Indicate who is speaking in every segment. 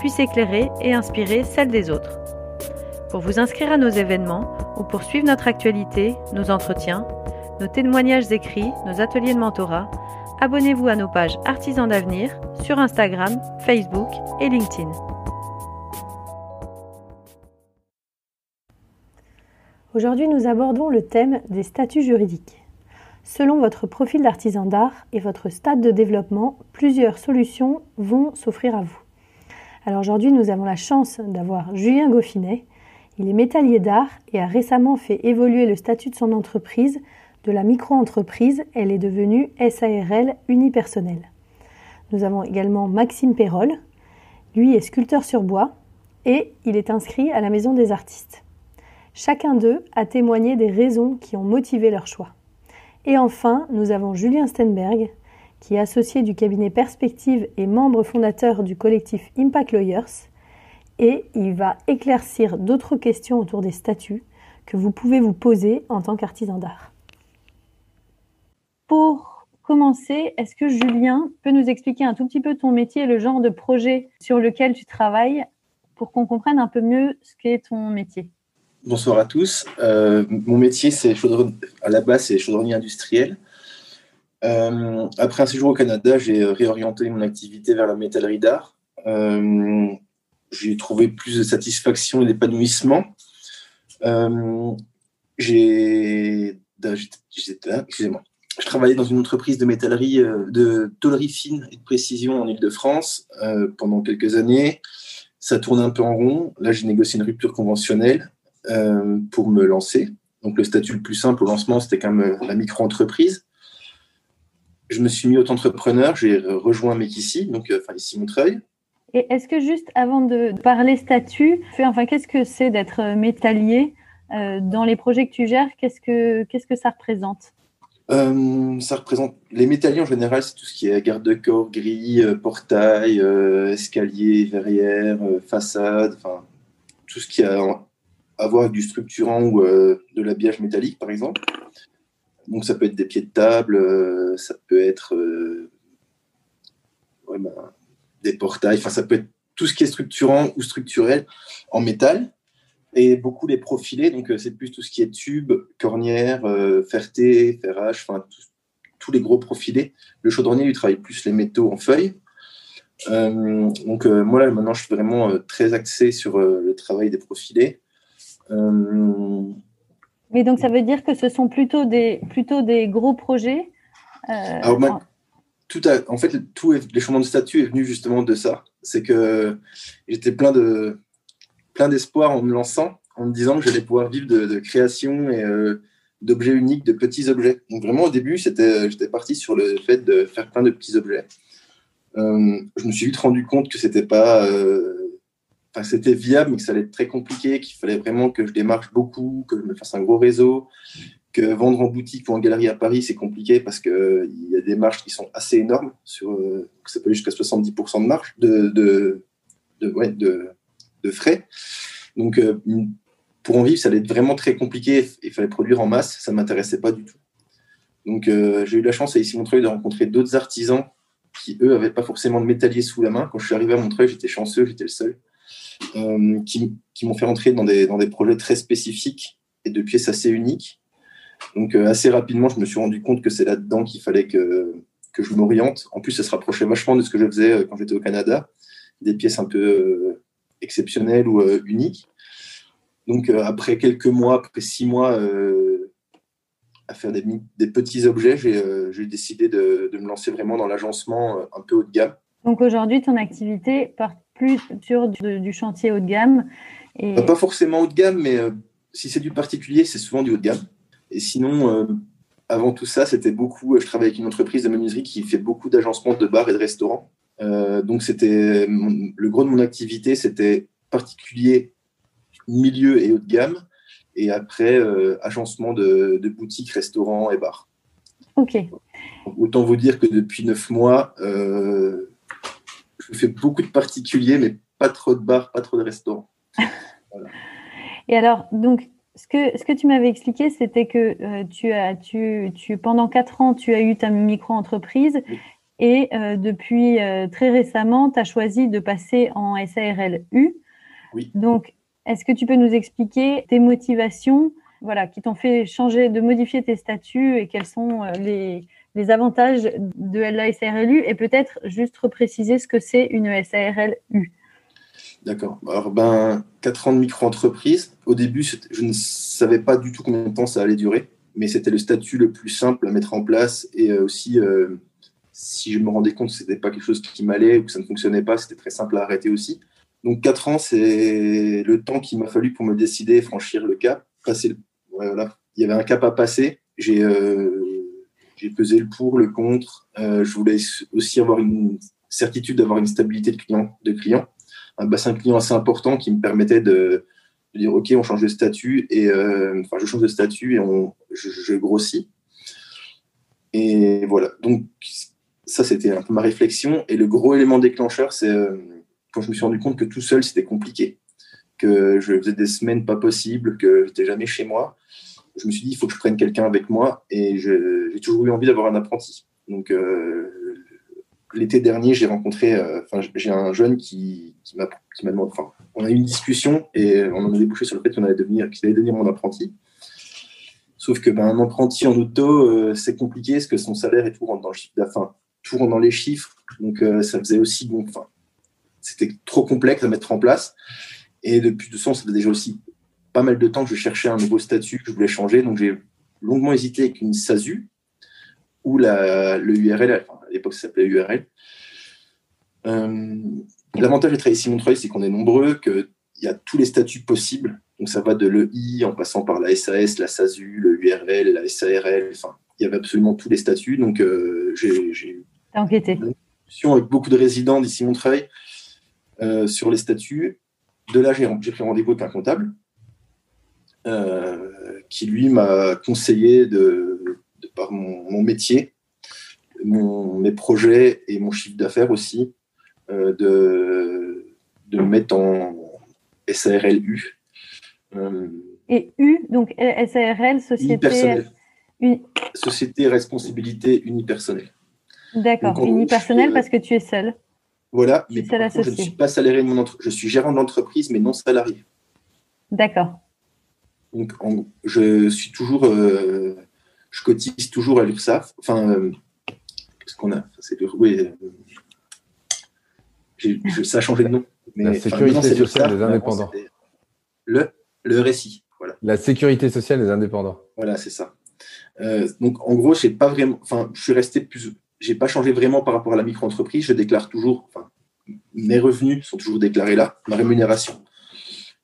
Speaker 1: puisse éclairer et inspirer celle des autres. Pour vous inscrire à nos événements ou pour suivre notre actualité, nos entretiens, nos témoignages écrits, nos ateliers de mentorat, abonnez-vous à nos pages Artisans d'avenir sur Instagram, Facebook et LinkedIn.
Speaker 2: Aujourd'hui, nous abordons le thème des statuts juridiques. Selon votre profil d'artisan d'art et votre stade de développement, plusieurs solutions vont s'offrir à vous. Alors aujourd'hui, nous avons la chance d'avoir Julien Goffinet, il est métallier d'art et a récemment fait évoluer le statut de son entreprise. De la micro-entreprise, elle est devenue SARL unipersonnelle. Nous avons également Maxime Perrol. Lui est sculpteur sur bois et il est inscrit à la Maison des artistes. Chacun d'eux a témoigné des raisons qui ont motivé leur choix. Et enfin, nous avons Julien Stenberg, qui est associé du cabinet Perspective et membre fondateur du collectif Impact Lawyers et il va éclaircir d'autres questions autour des statuts que vous pouvez vous poser en tant qu'artisan d'art. Pour commencer, est-ce que Julien peut nous expliquer un tout petit peu ton métier et le genre de projet sur lequel tu travailles pour qu'on comprenne un peu mieux ce qu'est ton métier?
Speaker 3: Bonsoir à tous. Euh, mon métier, c'est à la base, c'est chaudronnier industriel. Euh, après un séjour au Canada, j'ai réorienté mon activité vers la métallerie d'art. Euh, j'ai trouvé plus de satisfaction et d'épanouissement. Euh, j'ai, excusez-moi, je travaillais dans une entreprise de métallerie, euh, de tôlerie fine et de précision en Ile-de-France euh, pendant quelques années. Ça tournait un peu en rond. Là, j'ai négocié une rupture conventionnelle euh, pour me lancer. Donc, le statut le plus simple au lancement, c'était quand même la micro-entreprise. Je me suis mis auto-entrepreneur. J'ai rejoint Mekissi, donc enfin ici Montreuil.
Speaker 2: Et est-ce que juste avant de parler statut, enfin, qu'est-ce que c'est d'être euh, métallier euh, dans les projets que tu gères? Qu'est-ce que qu'est-ce que ça représente?
Speaker 3: Euh, Ça représente les métalliers en général, c'est tout ce qui est garde-corps, grille, portail, escalier, verrière, façade, enfin tout ce qui a à voir avec du structurant ou de l'habillage métallique, par exemple. Donc ça peut être des pieds de table, ça peut être ouais, ben, des portails, enfin ça peut être tout ce qui est structurant ou structurel en métal et beaucoup les profilés, donc euh, c'est plus tout ce qui est tube, cornière, euh, ferté, ferrage, enfin tous les gros profilés. Le chaudronnier lui travaille plus les métaux en feuilles. Euh, donc moi là maintenant je suis vraiment très axé sur le travail des profilés.
Speaker 2: Mais donc ça veut dire que ce sont plutôt des, plutôt des gros projets
Speaker 3: en fait, tout les changements de statut est venu justement de ça. C'est que j'étais plein de plein d'espoir en me lançant, en me disant que j'allais pouvoir vivre de, création et euh, d'objets uniques, de petits objets. Donc vraiment au début, c'était, j'étais parti sur le fait de faire plein de petits objets. Euh, je me suis vite rendu compte que c'était pas, euh, c'était viable, mais que ça allait être très compliqué, qu'il fallait vraiment que je démarche beaucoup, que je me fasse un gros réseau, que vendre en boutique ou en galerie à Paris, c'est compliqué parce qu'il y a des marges qui sont assez énormes. Sur, euh, ça peut aller jusqu'à 70% de marge de, de, de, frais. Donc, euh, pour en vivre, ça allait être vraiment très compliqué. Il fallait produire en masse. Ça ne m'intéressait pas du tout. Donc, j'ai eu la chance à ici Montreuil de rencontrer d'autres artisans qui, eux, n'avaient pas forcément de métallier sous la main. Quand je suis arrivé à Montreuil, j'étais chanceux, j'étais le seul, qui, qui m'ont fait rentrer dans des, dans des projets très spécifiques et de pièces assez uniques. Donc, assez rapidement, je me suis rendu compte que c'est là-dedans qu'il fallait que, que je m'oriente. En plus, ça se rapprochait vachement de ce que je faisais quand j'étais au Canada, des pièces un peu exceptionnelles ou uniques. Donc, après quelques mois, après six mois, à faire des, petits objets, j'ai euh, décidé de, de, me lancer vraiment dans l'agencement euh, un peu haut de gamme.
Speaker 1: Donc aujourd'hui, ton activité part plus sur du, du chantier haut de gamme
Speaker 3: et... Pas forcément haut de gamme, mais euh, si c'est du particulier, c'est souvent du haut de gamme. Et sinon, avant tout ça, c'était beaucoup. Je travaille avec une entreprise de menuiserie qui fait beaucoup d'agencement de bars et de restaurants. donc c'était le gros de mon activité, c'était particulier, milieu et haut de gamme et après euh, agencement de, boutiques, restaurants et bars.
Speaker 1: Ok.
Speaker 3: Autant vous dire que depuis neuf mois, euh, je fais beaucoup de particuliers, mais pas trop de bars, pas trop de restaurants.
Speaker 1: Et alors, donc, ce que, ce que tu m'avais expliqué, c'était que euh, tu as, tu, tu, pendant quatre ans, tu as eu ta micro-entreprise et depuis très récemment, tu as choisi de passer en SARL-U.
Speaker 3: Oui.
Speaker 1: Donc, est-ce que tu peux nous expliquer tes motivations voilà, qui t'ont fait changer, de modifier tes statuts et quels sont euh, les, avantages de la SARLU et peut-être juste repréciser ce que c'est une SARLU
Speaker 3: D'accord. Alors, ben, 4 ans de micro-entreprise. Au début, je ne savais pas du tout combien de temps ça allait durer, mais c'était le statut le plus simple à mettre en place et euh, aussi, euh, si je me rendais compte que ce n'était pas quelque chose qui m'allait ou que ça ne fonctionnait pas, c'était très simple à arrêter aussi. Donc 4 ans, c'est le temps qu'il m'a fallu pour me décider, franchir le cap. Passer voilà. Il y avait un cap à passer. J'ai euh, pesé le pour, le contre. Euh, je voulais aussi avoir une certitude d'avoir une stabilité de client, de client, un bassin client assez important qui me permettait de, dire ok, on change de statut et euh, enfin je change de statut et on, je grossis. Et voilà. Donc ça c'était un peu ma réflexion. Et le gros élément déclencheur, c'est euh, quand je me suis rendu compte que tout seul, c'était compliqué, que je faisais des semaines pas possibles, que j'étais jamais chez moi, je me suis dit, il faut que je prenne quelqu'un avec moi et j'ai toujours eu envie d'avoir un apprenti. Donc, euh, l'été dernier, j'ai rencontré, euh, enfin, j'ai un jeune qui, qui m'a demandé, enfin, on a eu une discussion et on en a débouché sur le fait qu'on allait devenir, qu'il allait devenir mon apprenti. Sauf que ben, un apprenti en auto, euh, c'est compliqué parce que son salaire et tout rentre dans le chiffre d'affaires, tout rentre dans les chiffres. Donc, ça faisait aussi bon, enfin, c'était trop complexe à mettre en place. Et depuis tout ça, ça fait déjà aussi pas mal de temps que je cherchais un nouveau statut que je voulais changer. Donc j'ai longuement hésité avec une SASU ou la, le URL, à l'époque ça s'appelait URL. Euh, l'avantage de travailler ici Montreuil, c'est qu'on est nombreux, qu'il y a tous les statuts possibles. Donc ça va de l'EI en passant par la SAS, la SASU, le URL, la SARL. Enfin, il y avait absolument tous les statuts. Donc euh, j'ai
Speaker 1: enquêté.
Speaker 3: avec beaucoup de résidents d'ici Montreuil euh, sur les statuts. De là, j'ai pris rendez-vous avec un comptable qui, lui, m'a conseillé, de, par mon, métier, mes projets et mon chiffre d'affaires aussi, euh, de, de me mettre en SARL-U.
Speaker 1: et U, donc SARL, Société.
Speaker 3: Société Responsabilité Unipersonnelle.
Speaker 1: D'accord, unipersonnelle parce que tu es seul.
Speaker 3: Voilà, mais je ne suis pas salarié de mon entreprise. Je suis gérant de l'entreprise, mais non salarié.
Speaker 1: D'accord.
Speaker 3: Donc, je suis toujours, euh, je cotise toujours à l'URSSAF. Enfin, euh, qu'est-ce qu'on a? C'est oui, euh, ça a changé de nom.
Speaker 4: Mais, la sécurité sociale des indépendants.
Speaker 3: Le, le RSI. Voilà.
Speaker 4: La sécurité sociale des indépendants.
Speaker 3: Voilà, c'est ça. donc, en gros, je pas vraiment. Enfin, je suis resté plus j'ai pas changé vraiment par rapport à la micro-entreprise. Je déclare toujours, enfin, mes revenus sont toujours déclarés là, ma rémunération.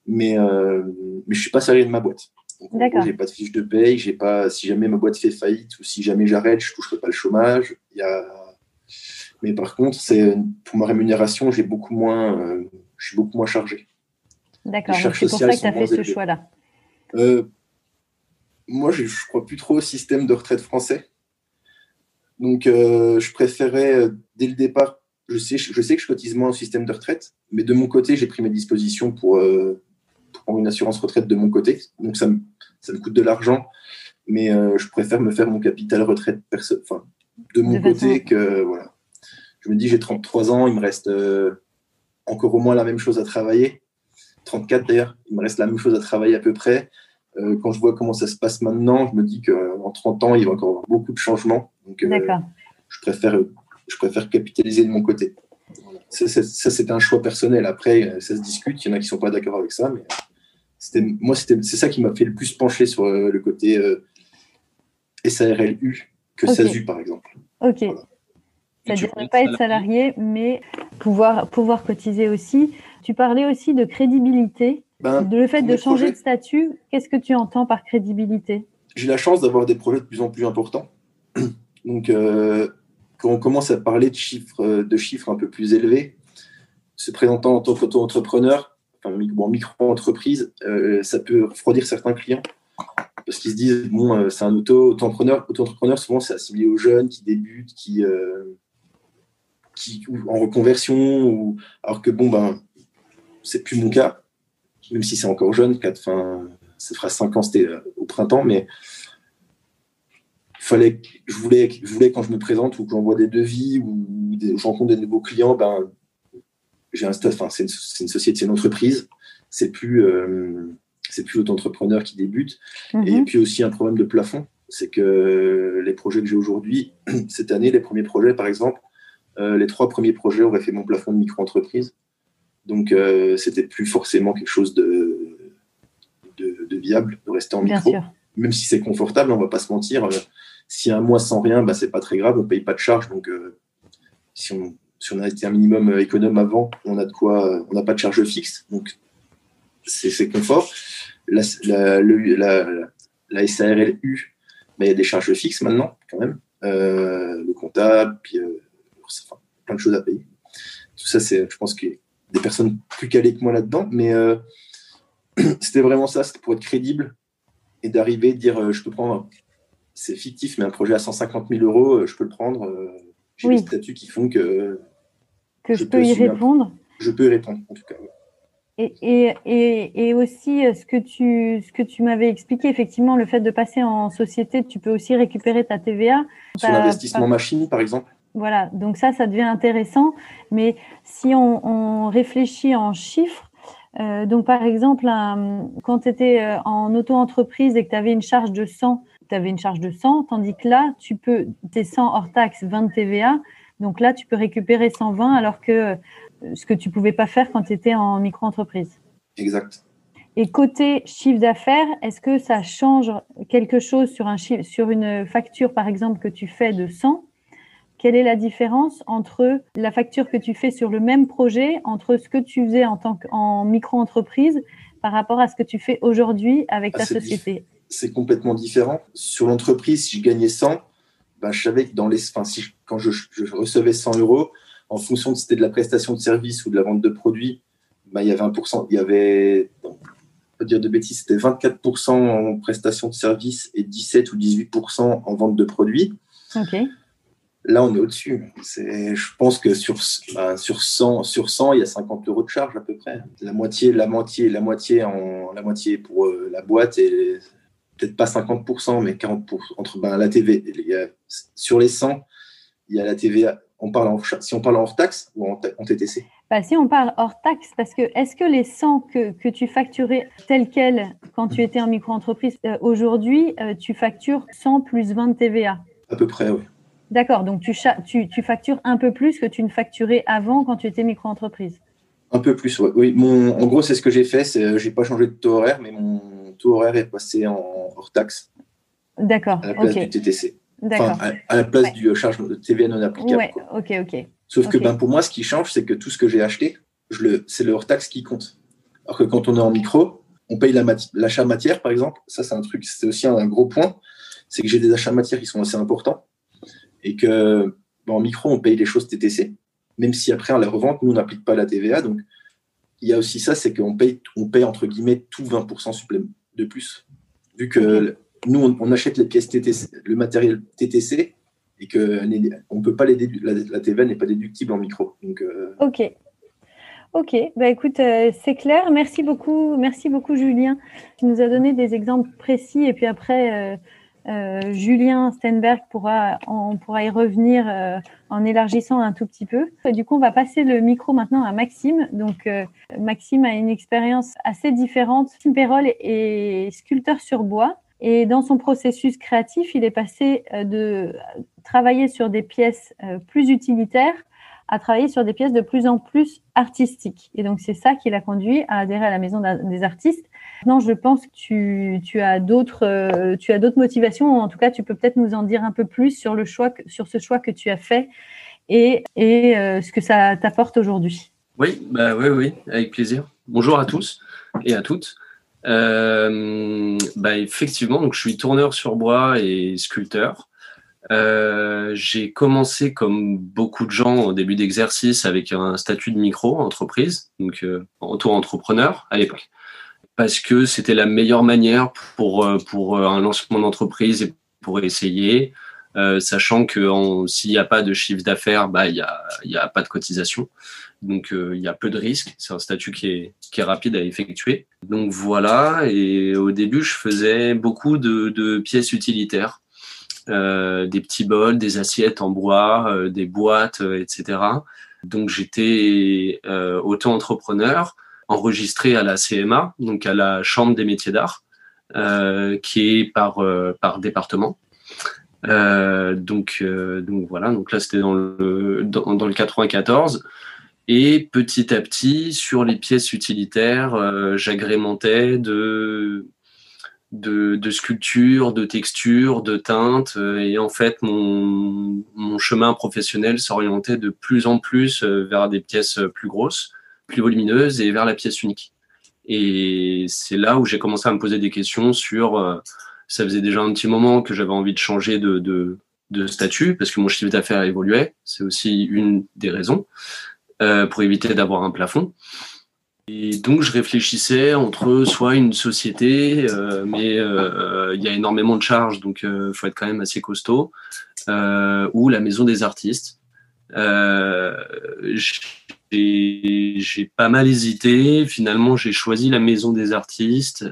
Speaker 3: Mais, euh, mais je suis pas salarié de ma boîte.
Speaker 1: D'accord.
Speaker 3: J'ai pas de fiche de paye, j'ai pas, si jamais ma boîte fait faillite ou si jamais j'arrête, je toucherai pas le chômage. Il y a... Mais par contre, c'est pour ma rémunération, j'ai beaucoup moins, euh, je suis beaucoup moins chargé.
Speaker 1: D'accord. C'est pour ça que tu as fait ce choix-là.
Speaker 3: Euh, moi, je, je crois plus trop au système de retraite français. Donc, euh, je préférais, dès le départ, je sais, je sais que je cotise moins au système de retraite, mais de mon côté, j'ai pris mes dispositions pour, euh, une assurance retraite de mon côté. Donc, ça me, ça me coûte de l'argent. mais je préfère me faire mon capital retraite enfin, de mon côté que voilà. Je me dis, j'ai 33 ans, il me reste encore au moins la même chose à travailler. 34 d'ailleurs, il me reste la même chose à travailler à peu près. quand je vois comment ça se passe maintenant, je me dis qu'en 30 ans, il va encore avoir beaucoup de changements. Donc, je, préfère, je préfère capitaliser de mon côté. Ça, c'est un choix personnel. Après, ça se discute. Il y en a qui ne sont pas d'accord avec ça. Mais moi, c'est ça qui m'a fait le plus pencher sur euh, le côté euh, SARLU que SASU, par exemple.
Speaker 1: Ok. C'est-à-dire ne pas être salarié, mais pouvoir, pouvoir cotiser aussi. Tu parlais aussi de crédibilité. Ben, de le fait de changer de statut, qu'est-ce que tu entends par crédibilité?
Speaker 3: J'ai la chance d'avoir des projets de plus en plus importants. Donc, euh, quand on commence à parler de chiffres, de chiffres un peu plus élevés, se présentant en tant qu'auto-entrepreneur, enfin, micro-entreprise, euh, ça peut refroidir certains clients parce qu'ils se disent bon, euh, c'est un auto-entrepreneur. Auto-entrepreneur, souvent, c'est assimilé aux jeunes qui débutent, qui, qui en reconversion, ou, alors que bon, ben, c'est plus mon cas, même si c'est encore jeune, fin, ça fera 5 ans, c'était au printemps, mais fallait, je voulais, je voulais quand je me présente ou quand j'envoie des devis ou des, je des nouveaux clients, ben, j'ai un enfin, c'est une, une, société, c'est une entreprise, c'est plus, euh, c'est plus l'auto-entrepreneur qui débute. Et mhm. puis aussi un problème de plafond, c'est que les projets que j'ai aujourd'hui, cette année, les premiers projets, par exemple, euh, les trois premiers projets auraient fait mon plafond de micro-entreprise. Donc, euh, c'était plus forcément quelque chose de, de, viable de rester en micro. Même si c'est confortable, on va pas se mentir. Si un mois sans rien, bah, c'est pas très grave, on paye pas de charge. Donc, euh, si, on, si, on, a été un minimum euh, économe avant, on a de quoi, on n'a pas de charge fixe. Donc, c'est confort. La, la, la SARLU, bah, il y a des charges fixes maintenant, quand même. Euh, le comptable, puis plein de choses à payer. Tout ça, c'est, je pense qu'il y a des personnes plus calées que moi là-dedans, mais c'était vraiment ça, c'était pour être crédible et d'arriver, dire je peux prendre c'est fictif, mais un projet à 150 000 euros, euh, je peux le prendre. Euh, j'ai des statuts qui font que.
Speaker 1: Que je, peux y répondre.
Speaker 3: Je peux y répondre, en tout cas.
Speaker 1: Et, et, et, aussi, euh, ce que tu, ce que tu m'avais expliqué, effectivement, le fait de passer en société, tu peux aussi récupérer ta TVA.
Speaker 3: Sur l'investissement machine, par exemple.
Speaker 1: Voilà, donc ça, ça devient intéressant. Mais si on, réfléchit en chiffres, donc par exemple, quand tu étais en auto-entreprise et que tu avais une charge de 100 tu avais une charge de 100, tandis que là, tu peux, tes 100 hors taxe, 20 de TVA. Donc là, tu peux récupérer 120 alors que euh, ce que tu ne pouvais pas faire quand tu étais en micro-entreprise.
Speaker 3: Exact.
Speaker 1: Et côté chiffre d'affaires, est-ce que ça change quelque chose sur, un chiffre, sur une facture, par exemple, que tu fais de 100 Quelle est la différence entre la facture que tu fais sur le même projet, entre ce que tu faisais en tant qu'en micro-entreprise par rapport à ce que tu fais aujourd'hui avec ah, ta société?
Speaker 3: C'est complètement différent. Sur l'entreprise, si je gagnais 100, ben, je savais que dans les, enfin, si quand je, recevais 100 euros, en fonction de si c'était de la prestation de service ou de la vente de produits, ben, il y avait 1%, il y avait, pas dire de bêtises, c'était 24% en prestation de service et 17 ou 18% en vente de produits. Là, on est au-dessus. Je pense que sur, ben, sur, 100, sur 100, il y a 50 euros de charge à peu près. La moitié, la moitié, la moitié, en, la moitié pour euh, la boîte et peut-être pas 50%, mais 40% entre ben, la TV. sur les 100, il y a la TVA. On parle en, si on parle en hors taxe ou en, TTC
Speaker 1: bah, Si on parle hors taxe, parce que est-ce que les 100 que, que tu facturais tel quel quand tu étais en micro-entreprise, euh, aujourd'hui, euh, tu factures 100 plus 20 de TVA
Speaker 3: À peu près, oui.
Speaker 1: D'accord, donc tu, tu, tu, factures un peu plus que tu ne facturais avant quand tu étais micro-entreprise?
Speaker 3: Un peu plus, oui. Mon, en gros, c'est ce que j'ai fait. Je n'ai pas changé de taux horaire, mais mon taux horaire est passé en hors taxe.
Speaker 1: D'accord.
Speaker 3: À la place du TTC. Enfin, à, la place du charge de TVA non applicable.
Speaker 1: Ouais, ok, ok.
Speaker 3: Sauf que ben, pour moi, ce qui change, c'est que tout ce que j'ai acheté, c'est le hors taxe qui compte. Alors que quand on est en micro, on paye l'achat matière, par exemple. Ça, c'est un truc, c'est aussi un, gros point. C'est que j'ai des achats matières qui sont assez importants. Et que ben, en micro, on paye les choses TTC. Même si après, en la revente, nous, on n'applique pas la TVA. Donc, il y a aussi ça, c'est qu'on paye, on paye entre guillemets tout 20% supplémentaire de plus. Vu que nous, on, achète les pièces TTC, le matériel TTC, et que on peut pas les la, la TVA n'est pas déductible en micro. Donc, euh,
Speaker 1: Ok. Ok, bah écoute, euh, c'est clair. Merci beaucoup, merci beaucoup Julien. Tu nous as donné des exemples précis et puis après, Julien Stenberg pourra, on pourra y revenir en élargissant un tout petit peu. Du coup, on va passer le micro maintenant à Maxime. Donc, Maxime a une expérience assez différente. Maxime Perrol est sculpteur sur bois. Et dans son processus créatif, il est passé de travailler sur des pièces plus utilitaires à travailler sur des pièces de plus en plus artistiques. Et donc, c'est ça qui l'a conduit à adhérer à la Maison des artistes. Maintenant, je pense que tu, tu as d'autres euh, tu as d'autres motivations. En tout cas, tu peux peut-être nous en dire un peu plus sur le choix sur ce choix que tu as fait et, euh, ce que ça t'apporte aujourd'hui.
Speaker 5: Oui, bah oui, oui, avec plaisir. Bonjour à tous et à toutes. Euh, bah effectivement, donc je suis tourneur sur bois et sculpteur. J'ai commencé comme beaucoup de gens au début d'exercice avec un statut de micro-entreprise, donc euh, auto-entrepreneur à l'époque, parce que c'était la meilleure manière pour, euh, pour un lancement d'entreprise et pour essayer, sachant que s'il n'y a pas de chiffre d'affaires, bah, il n'y a, y a pas de cotisation. Donc il y a peu de risques. C'est un statut qui est, qui est rapide à effectuer. Donc voilà, et au début, je faisais beaucoup de, de pièces utilitaires euh, des petits bols, des assiettes en bois, euh, des boîtes, euh, etc. Donc j'étais auto-entrepreneur, enregistré à la CMA, donc à la Chambre des métiers d'art, qui est par, par département. donc, donc voilà, donc là c'était dans le, dans, le 94. Et petit à petit, sur les pièces utilitaires, j'agrémentais de de, de sculpture, de texture, de teinte. Euh, et en fait, mon, mon chemin professionnel s'orientait de plus en plus euh, vers des pièces plus grosses, plus volumineuses et vers la pièce unique. Et c'est là où j'ai commencé à me poser des questions sur. Euh, ça faisait déjà un petit moment que j'avais envie de changer de, statut parce que mon chiffre d'affaires évoluait. C'est aussi une des raisons euh, pour éviter d'avoir un plafond. Et donc, je réfléchissais entre soit une société, euh, mais il y a énormément de charges, donc il faut être quand même assez costaud, ou la maison des artistes. J'ai pas mal hésité. Finalement, j'ai choisi la maison des artistes.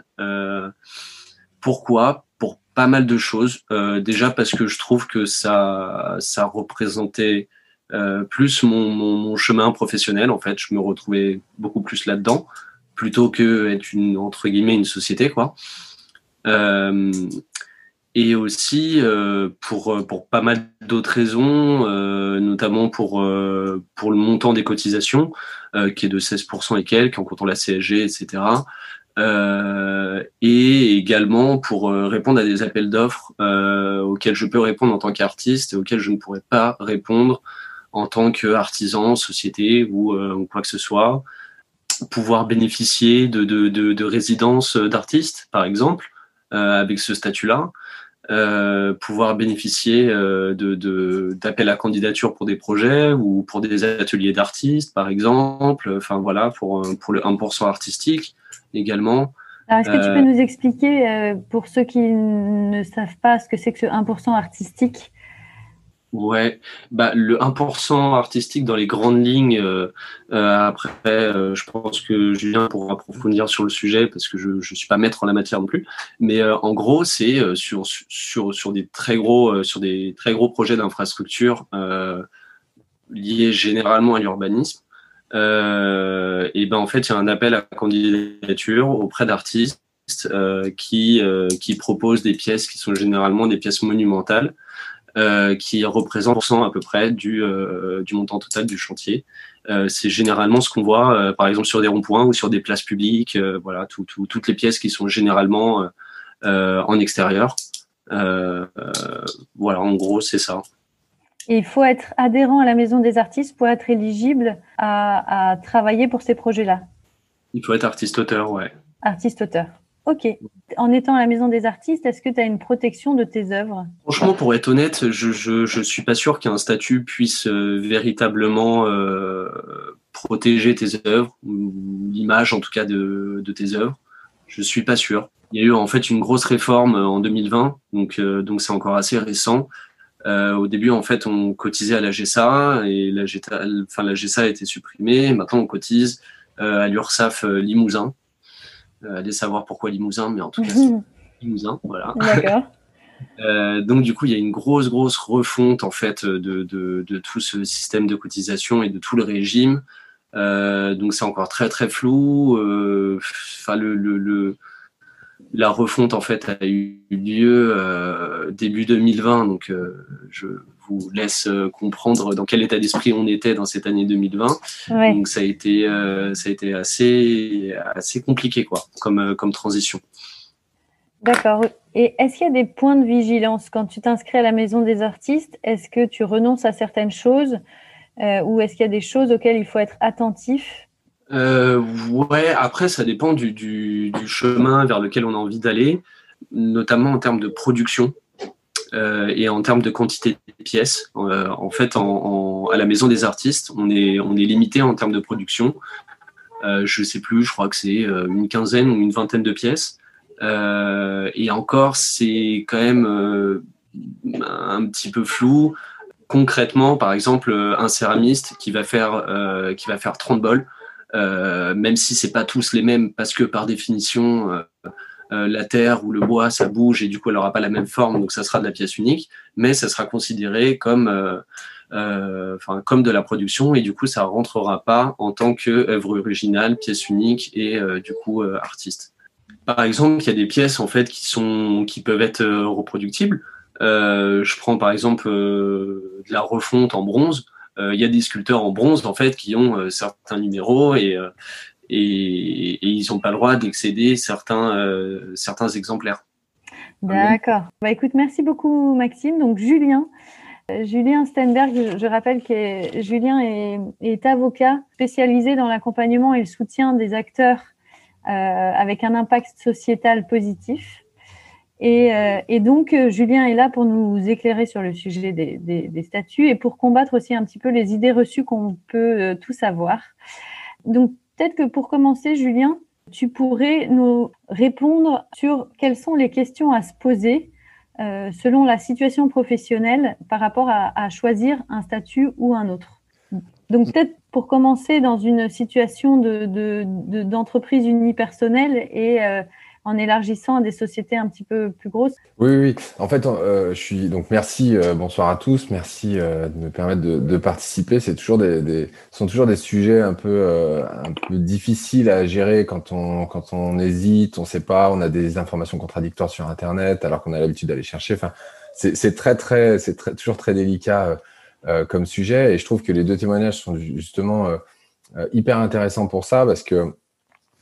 Speaker 5: pourquoi? Pour pas mal de choses. déjà parce que je trouve que ça, ça représentait euh, plus mon, mon, chemin professionnel. En fait, je me retrouvais beaucoup plus là-dedans, plutôt que être une entre guillemets une société, quoi. Euh, et aussi euh, pour pour pas mal d'autres raisons, euh, notamment pour euh, pour le montant des cotisations qui est de 16% et quelques en comptant la CSG, etc. et également pour répondre à des appels d'offres auxquels je peux répondre en tant qu'artiste et auxquels je ne pourrais pas répondre en tant qu'artisan, société euh, ou, quoi que ce soit, pouvoir bénéficier de, de, de, résidences d'artistes, par exemple, euh, avec ce statut-là, euh, pouvoir bénéficier de d'appels à candidature pour des projets ou pour des ateliers d'artistes, par exemple, enfin voilà, pour, pour le 1% artistique également.
Speaker 1: Alors, est-ce que tu peux nous expliquer, pour ceux qui ne savent pas ce que c'est que ce 1% artistique,
Speaker 5: Ouais, bah le 1% artistique dans les grandes lignes. Euh, euh, après, euh, je pense que Julien pourra approfondir sur le sujet parce que je ne suis pas maître en la matière non plus. Mais en gros, c'est sur, sur, sur des très gros sur des très gros projets d'infrastructure liés généralement à l'urbanisme. et ben en fait, il y a un appel à candidature auprès d'artistes qui qui proposent des pièces qui sont généralement des pièces monumentales. Euh, qui représente à peu près du, euh, du montant total du chantier. Euh, c'est généralement ce qu'on voit, par exemple, sur des ronds-points ou sur des places publiques, voilà, tout, tout, toutes les pièces qui sont généralement en extérieur. voilà, en gros, c'est ça.
Speaker 1: il faut être adhérent à la Maison des artistes pour être éligible à, à travailler pour ces projets-là.
Speaker 5: Il faut être artiste-auteur, ouais.
Speaker 1: Artiste-auteur. Ok. En étant à la maison des artistes, est-ce que tu as une protection de tes œuvres?
Speaker 5: Franchement, pour être honnête, je ne suis pas sûr qu'un statut puisse euh, véritablement euh, protéger tes œuvres, ou l'image en tout cas de, de tes œuvres. Je suis pas sûr. Il y a eu en fait une grosse réforme euh, en 2020, donc donc c'est encore assez récent. au début, en fait, on cotisait à la GSA et la, GSA a été supprimée. Maintenant, on cotise à l'URSAF Limousin. Euh, allez savoir pourquoi Limousin, mais en tout cas, Limousin, voilà. D'accord. donc du coup, il y a une grosse, grosse refonte en fait de, de, tout ce système de cotisation et de tout le régime. donc c'est encore très très flou. Enfin le, le, la refonte en fait a eu lieu début 2020, donc je vous laisse euh, comprendre dans quel état d'esprit on était dans cette année 2020. Donc ça a été, euh, ça a été assez, assez compliqué quoi, comme, euh, comme transition.
Speaker 1: D'accord. Et est-ce qu'il y a des points de vigilance? Quand tu t'inscris à la maison des artistes Est-ce que tu renonces à certaines choses ou est-ce qu'il y a des choses auxquelles il faut être attentif
Speaker 5: Ouais, après ça dépend du, chemin vers lequel on a envie d'aller, notamment en termes de production. Euh, et en termes de quantité de pièces. Euh, en fait, à la maison des artistes, on est, on est limité en termes de production. Euh, je ne sais plus, je crois que c'est une quinzaine ou une vingtaine de pièces. et encore, c'est quand même un petit peu flou. Concrètement, par exemple, un céramiste qui va faire, qui va faire 30 bols, même si c'est pas tous les mêmes, parce que par définition, euh, la terre ou le bois, ça bouge et du coup, elle n'aura pas la même forme, donc ça sera de la pièce unique, mais ça sera considéré comme, euh, euh, comme de la production et du coup, ça rentrera pas en tant qu'œuvre originale, pièce unique et du coup, artiste. Par exemple, il y a des pièces en fait qui sont qui peuvent être reproductibles. je prends par exemple de la refonte en bronze. Il y a des sculpteurs en bronze en fait qui ont certains numéros et, et, ils n'ont pas le droit d'excéder certains, euh, certains exemplaires.
Speaker 1: D'accord. Bah, écoute, merci beaucoup Maxime. Donc Julien, euh, Julien Stenberg, je, rappelle que Julien est, avocat spécialisé dans l'accompagnement et le soutien des acteurs euh, avec un impact sociétal positif. Et, donc, Julien est là pour nous éclairer sur le sujet des, statuts et pour combattre aussi un petit peu les idées reçues qu'on peut tous avoir. Donc, Peut-être que pour commencer, Julien, tu pourrais nous répondre sur quelles sont les questions à se poser euh, selon la situation professionnelle par rapport à, choisir un statut ou un autre. Donc peut-être pour commencer dans une situation d'entreprise de, unipersonnelle et euh, en élargissant à des sociétés un petit peu plus grosses
Speaker 4: Oui, oui. En fait, euh, je suis donc merci. Euh, bonsoir à tous. Merci euh, de me permettre de, participer. C'est toujours des, sont toujours des sujets un peu un peu difficiles à gérer quand on quand on hésite, on sait pas, on a des informations contradictoires sur Internet alors qu'on a l'habitude d'aller chercher. Enfin, c'est très très c'est toujours très délicat comme sujet et je trouve que les deux témoignages sont justement hyper intéressants pour ça parce que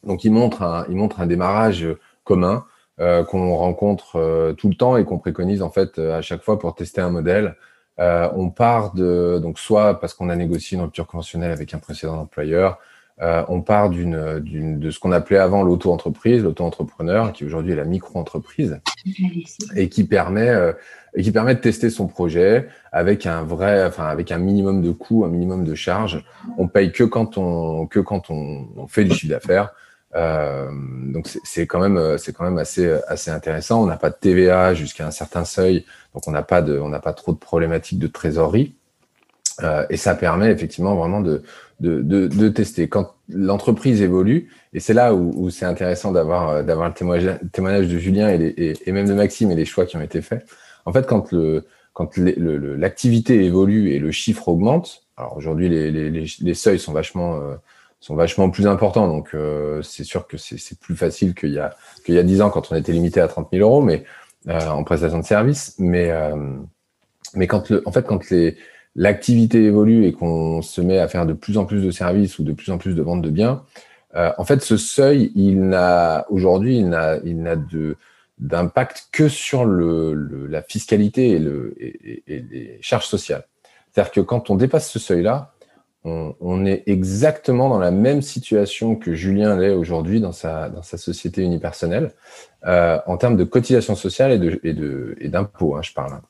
Speaker 4: donc ils montrent un, ils montrent un démarrage commun euh, qu'on rencontre euh, tout le temps et qu'on préconise en fait euh, à chaque fois pour tester un modèle. on part de donc soit parce qu'on a négocié une rupture conventionnelle avec un précédent employeur, on part d'une, d'une, de ce qu'on appelait avant l'auto-entreprise, l'auto-entrepreneur, qui aujourd'hui est la micro-entreprise, et qui permet et qui permet de tester son projet avec un vrai, enfin avec un minimum de coûts, un minimum de charges. On paye que quand on que quand on fait du chiffre d'affaires. Euh, donc c'est quand même euh, c'est quand même assez assez intéressant. On n'a pas de TVA jusqu'à un certain seuil, donc on n'a pas de on n'a pas trop de problématiques de trésorerie. Euh, et ça permet effectivement vraiment de de, de, de tester. Quand l'entreprise évolue, et c'est là où, où c'est intéressant d'avoir euh, d'avoir le témoignage, témoignage de Julien et, les, et, et, même de Maxime et les choix qui ont été faits. En fait, quand le quand l'activité évolue et le chiffre augmente, alors aujourd'hui les, les, les, seuils sont vachement euh, sont vachement plus importants. Donc, euh, c'est sûr que c'est plus facile qu'il y a qu'il y a 10 ans quand on était limité à 30 000 euros, mais euh, en prestation de service. Mais euh, mais quand le, en fait, quand l'activité évolue et qu'on se met à faire de plus en plus de services ou de plus en plus de ventes de biens, en fait, ce seuil, il n'a aujourd'hui, il n'a il n'a de d'impact que sur le, la fiscalité et, le, et les charges sociales. C'est-à-dire que quand on dépasse ce seuil-là, on, est exactement dans la même situation que Julien l'est aujourd'hui dans sa, dans sa société unipersonnelle, euh, en termes de cotisation sociale et de et de et d'impôts, hein, je parle.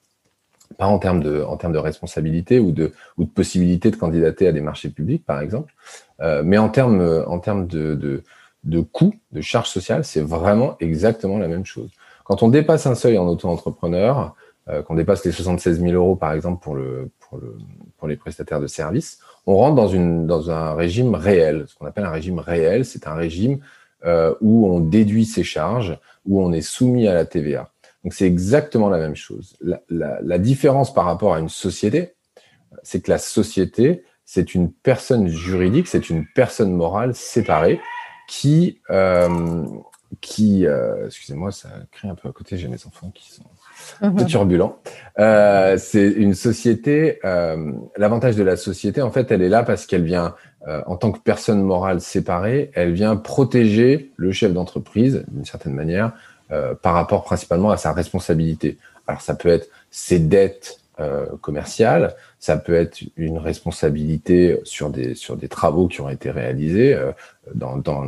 Speaker 4: Pas en termes de en termes de responsabilité ou de ou de possibilité de candidater à des marchés publics, par exemple, euh, mais en termes en termes de, de de coûts, de charges sociales, c'est vraiment exactement la même chose. Quand on dépasse un seuil en auto-entrepreneur, euh, qu'on dépasse les 76 000 euros par exemple pour le pour le pour les prestataires de services, on rentre dans, une, dans un régime réel. Ce qu'on appelle un régime réel, c'est un régime euh, où on déduit ses charges, où on est soumis à la TVA. Donc c'est exactement la même chose. La, différence par rapport à une société, c'est que la société, c'est une personne juridique, c'est une personne morale séparée qui, euh, qui, euh, excusez-moi, ça crie un peu à côté. J'ai mes enfants qui sont mhm. turbulents. Euh, c'est une société. Euh, l'avantage de la société, en fait, elle est là parce qu'elle vient, euh, en tant que personne morale séparée, elle vient protéger le chef d'entreprise d'une certaine manière par rapport principalement à sa responsabilité. Alors, ça peut être ses dettes euh, commerciales, ça peut être une responsabilité sur des sur des travaux qui ont été réalisés dans, dans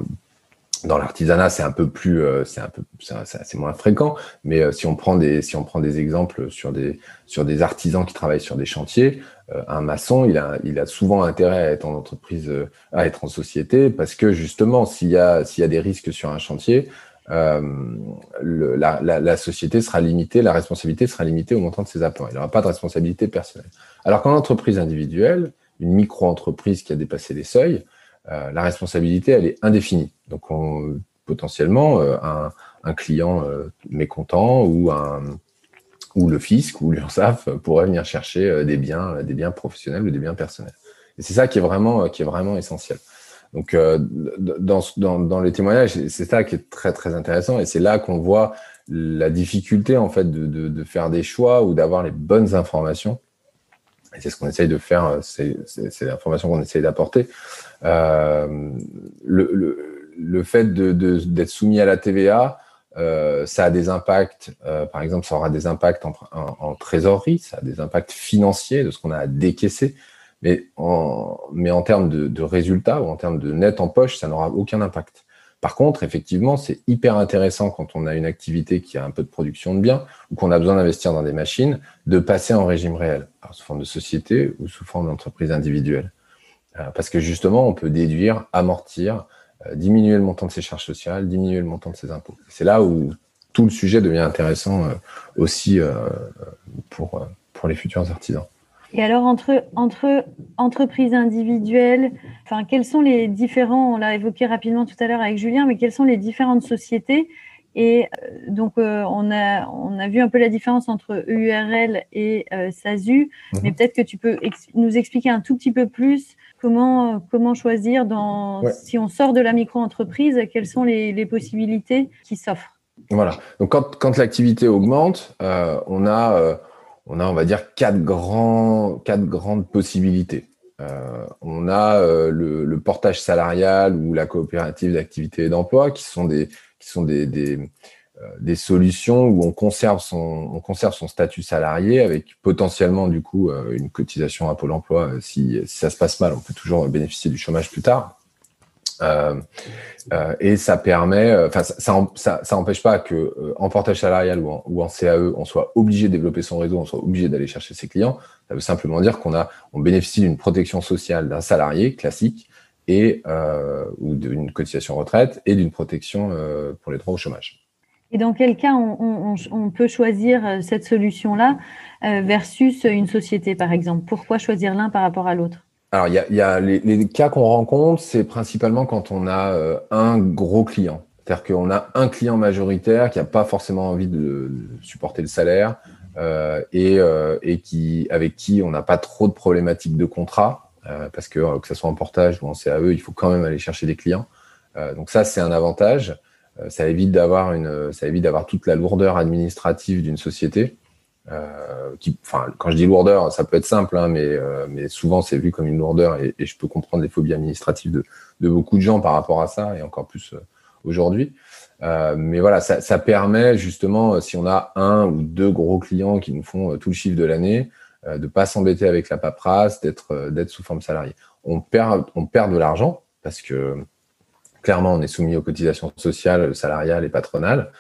Speaker 4: dans l'artisanat, c'est un peu plus, euh, c'est un peu, c'est moins fréquent. Mais euh, si on prend des, si on prend des exemples sur des, sur des artisans qui travaillent sur des chantiers, euh, un maçon, il a, il a souvent intérêt à être en entreprise, à être en société, parce que justement, s'il y a, s'il y a des risques sur un chantier, la, la, société sera limitée, la responsabilité sera limitée au montant de ses apports. Il n'aura pas de responsabilité personnelle. Alors qu'en entreprise individuelle, une micro-entreprise qui a dépassé les seuils, euh, la responsabilité, elle est indéfinie. Donc, on, potentiellement, euh, un, client euh, mécontent ou le fisc ou l'URSSAF pourrait venir chercher des biens, des biens professionnels ou des biens personnels. Et c'est ça qui est vraiment, essentiel. Donc, dans, les témoignages, c'est ça qui est très intéressant et c'est là qu'on voit la difficulté en fait de faire des choix ou d'avoir les bonnes informations c'est ce qu'on essaye de faire, euh, c'est l'information qu'on essaye d'apporter. Euh, le, fait d'être soumis à la TVA, euh, ça a des impacts, par exemple, ça aura des impacts en, trésorerie, ça a des impacts financiers de ce qu'on a à décaisser, mais en, mais en termes de, de résultats ou en termes de net en poche, ça n'aura aucun impact. Par contre, effectivement, c'est hyper intéressant quand on a une activité qui a un peu de production de biens ou qu'on a besoin d'investir dans des machines, de passer en régime réel, sous forme de société ou sous forme d'entreprise individuelle. Euh, parce que justement, on peut déduire, amortir, euh, diminuer le montant de ses charges sociales, diminuer le montant de ses impôts. C'est là où tout le sujet devient intéressant euh, aussi pour, pour les futurs artisans.
Speaker 1: Et alors, entre, entre entreprises individuelles, enfin, quels sont les différents, on l'a évoqué rapidement tout à l'heure avec Julien, mais quelles sont les différentes sociétés? Et euh, donc, euh, on, a, on a vu un peu la différence entre EURL et euh, SASU, mhm. mais peut-être que tu peux nous expliquer un tout petit peu plus comment, comment choisir, dans, si on sort de la micro-entreprise, quelles sont les, les possibilités qui s'offrent.
Speaker 4: Voilà. Donc, quand, quand l'activité augmente, on a on a, on va dire, quatre, grands, quatre grandes possibilités. Euh, on a euh, le, portage salarial ou la coopérative d'activité et d'emploi, qui sont des, qui sont des, des, euh, solutions où on conserve son, on conserve son statut salarié avec potentiellement du coup une cotisation à Pôle Emploi. Si, si ça se passe mal, on peut toujours bénéficier du chômage plus tard. Euh, euh, et ça permet, euh, enfin, ça, ça, empêche pas que en portage salarial ou en, CAE, on soit obligé de développer son réseau, on soit obligé d'aller chercher ses clients. Ça veut simplement dire qu'on a, on bénéficie d'une protection sociale d'un salarié classique et ou d'une cotisation retraite et d'une protection pour les droits au chômage.
Speaker 1: Et dans quel cas on, on peut choisir cette solution-là versus une société, par exemple? Pourquoi choisir l'un par rapport à l'autre?
Speaker 4: Alors, il y a, les, cas qu'on rencontre, c'est principalement quand on a euh, un gros client. C'est-à-dire qu'on a un client majoritaire qui n'a pas forcément envie de, supporter le salaire euh, et, euh, et qui, avec qui on n'a pas trop de problématiques de contrat, parce que que ce soit en portage ou en CAE, il faut quand même aller chercher des clients. donc ça, c'est un avantage. ça ça évite d'avoir toute la lourdeur administrative d'une société. Euh, quand je dis lourdeur, ça peut être simple, hein, mais, euh, mais souvent c'est vu comme une lourdeur et, je peux comprendre les phobies administratives de, beaucoup de gens par rapport à ça et encore plus euh, aujourd'hui. Mais voilà, ça, permet justement, si on a un ou deux gros clients qui nous font tout le chiffre de l'année, de pas s'embêter avec la paperasse, d'être sous forme salariée. On perd de l'argent parce que clairement on est soumis aux cotisations sociales, salariales et patronales.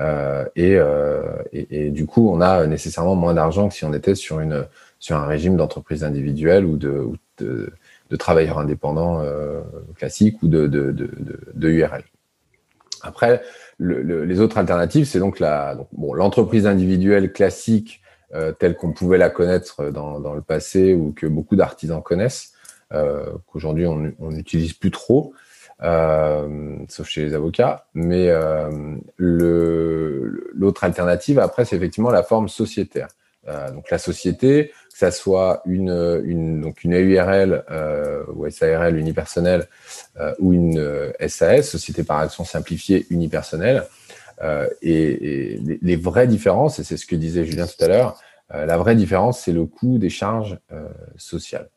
Speaker 4: Euh, euh, et, du coup, on a nécessairement moins d'argent que si on était sur, une, sur un régime d'entreprise individuelle ou de, de, de travailleurs indépendants euh, classiques ou de, de, de, URL. Après, le, les autres alternatives, c'est donc la bon, l'entreprise individuelle classique telle qu'on pouvait la connaître dans, dans, le passé ou que beaucoup d'artisans connaissent, qu'aujourd'hui on n'utilise plus trop. Sauf chez les avocats. Mais l'autre alternative, après, c'est effectivement la forme sociétaire. donc la société, que ça soit une, une, donc une URL euh, ou SARL unipersonnelle euh, ou une SAS, euh, Société par action simplifiée unipersonnelle. Euh, et les, vraies différences, et c'est ce que disait Julien tout à l'heure, la vraie différence, c'est le coût des charges sociales.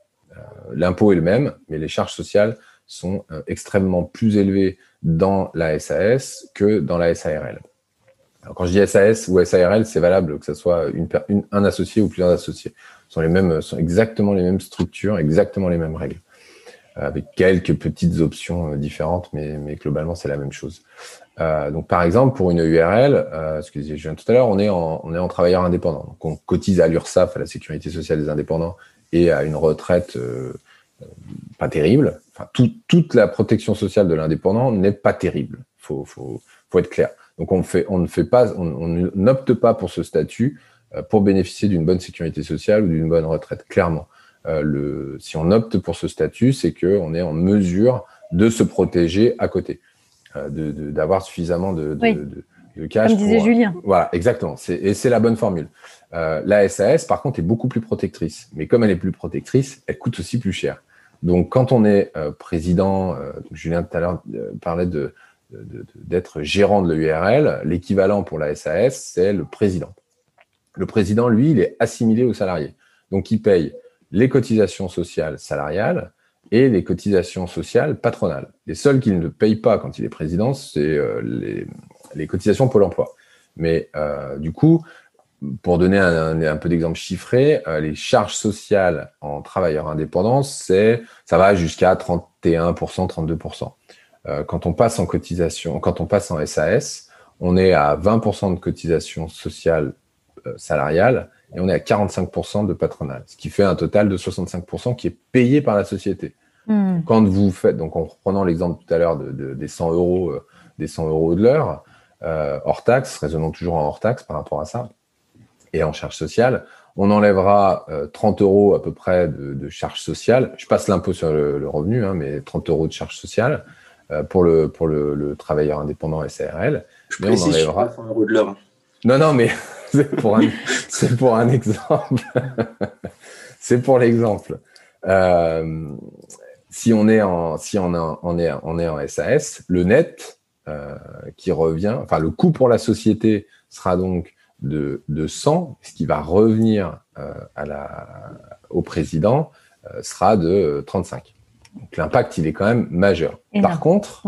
Speaker 4: L'impôt est le même, mais les charges sociales sont extrêmement plus élevées dans la SAS que dans la SARL. Alors, quand je dis SAS ou SARL, c'est valable que ce soit un associé ou plusieurs associés sont les mêmes, sont exactement les mêmes structures, exactement les mêmes règles, euh, avec quelques petites options euh, différentes, mais, globalement c'est la même chose. Euh, donc par exemple pour une URL, euh, ce que je viens tout à l'heure, on est en travailleur indépendant, donc on cotise à l'URSSAF, à la sécurité sociale des indépendants et à une retraite euh, pas terrible. Enfin tout, toute la protection sociale de l'indépendant n'est pas terrible. Faut faut faut être clair. Donc on fait on ne fait pas on, on n'opte pas pour ce statut euh, pour bénéficier d'une bonne sécurité sociale ou d'une bonne retraite. Clairement, euh, le, si on opte pour ce statut, c'est qu'on est en mesure de se protéger à côté, euh, d'avoir de, suffisamment de, de, de, cash.
Speaker 1: Comme disait Julien.
Speaker 4: Voilà, exactement. Et c'est la bonne formule. Euh, la SAS, par contre, est beaucoup plus protectrice. Mais comme elle est plus protectrice, elle coûte aussi plus cher. Donc, quand on est euh, président, euh, Julien tout à l'heure parlait de d'être gérant de l'URL, l'équivalent pour la SAS, c'est le président. Le président, lui, il est assimilé aux salariés. Donc, il paye les cotisations sociales salariales et les cotisations sociales patronales. Les seuls qu'il ne paye pas quand il est président, c'est euh, les, cotisations Pôle emploi. Mais euh, du coup, pour donner un, peu d'exemple chiffré, euh, les charges sociales en travailleurs indépendants, c'est ça va jusqu'à 31%, 32%. quand on passe en cotisation, quand on passe en SAS, on est à 20% de cotisation sociale euh, salariale et on est à 45% de patronal, ce qui fait un total de 65% qui est payé par la société. Hmm. Quand vous faites, donc en reprenant l'exemple tout à l'heure de, des 100 euros, euh, des 100 euros de l'heure, euh, hors taxe, raisonnons toujours en hors taxe par rapport à ça, et en charge sociale, on enlèvera 30 euros à peu près de, de charge sociale. Je passe l'impôt sur le, revenu, hein, mais 30 euros de charge sociale pour le pour le, travailleur indépendant SARL.
Speaker 3: Je mais on enlèvera 100 euros de l'heure.
Speaker 4: Non, non, mais c'est pour, un, pour un exemple. c'est pour l'exemple. Euh, si on est en, si on, on, est, on est en SAS, le net euh, qui revient, enfin le coût pour la société sera donc de, de 100, ce qui va revenir euh, à la, au président euh, sera de 35. Donc l'impact, il est quand même majeur. Par contre,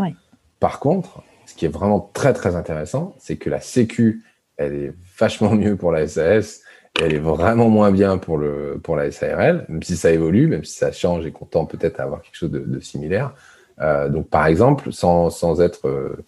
Speaker 4: par contre, ce qui est vraiment très très intéressant, c'est que la Sécu elle est vachement mieux pour la SAS et elle est vraiment moins bien pour, le, pour la SARL, même si ça évolue, même si ça change et qu'on tend peut-être à avoir quelque chose de, de similaire. Euh, donc, par exemple, sans, sans être euh,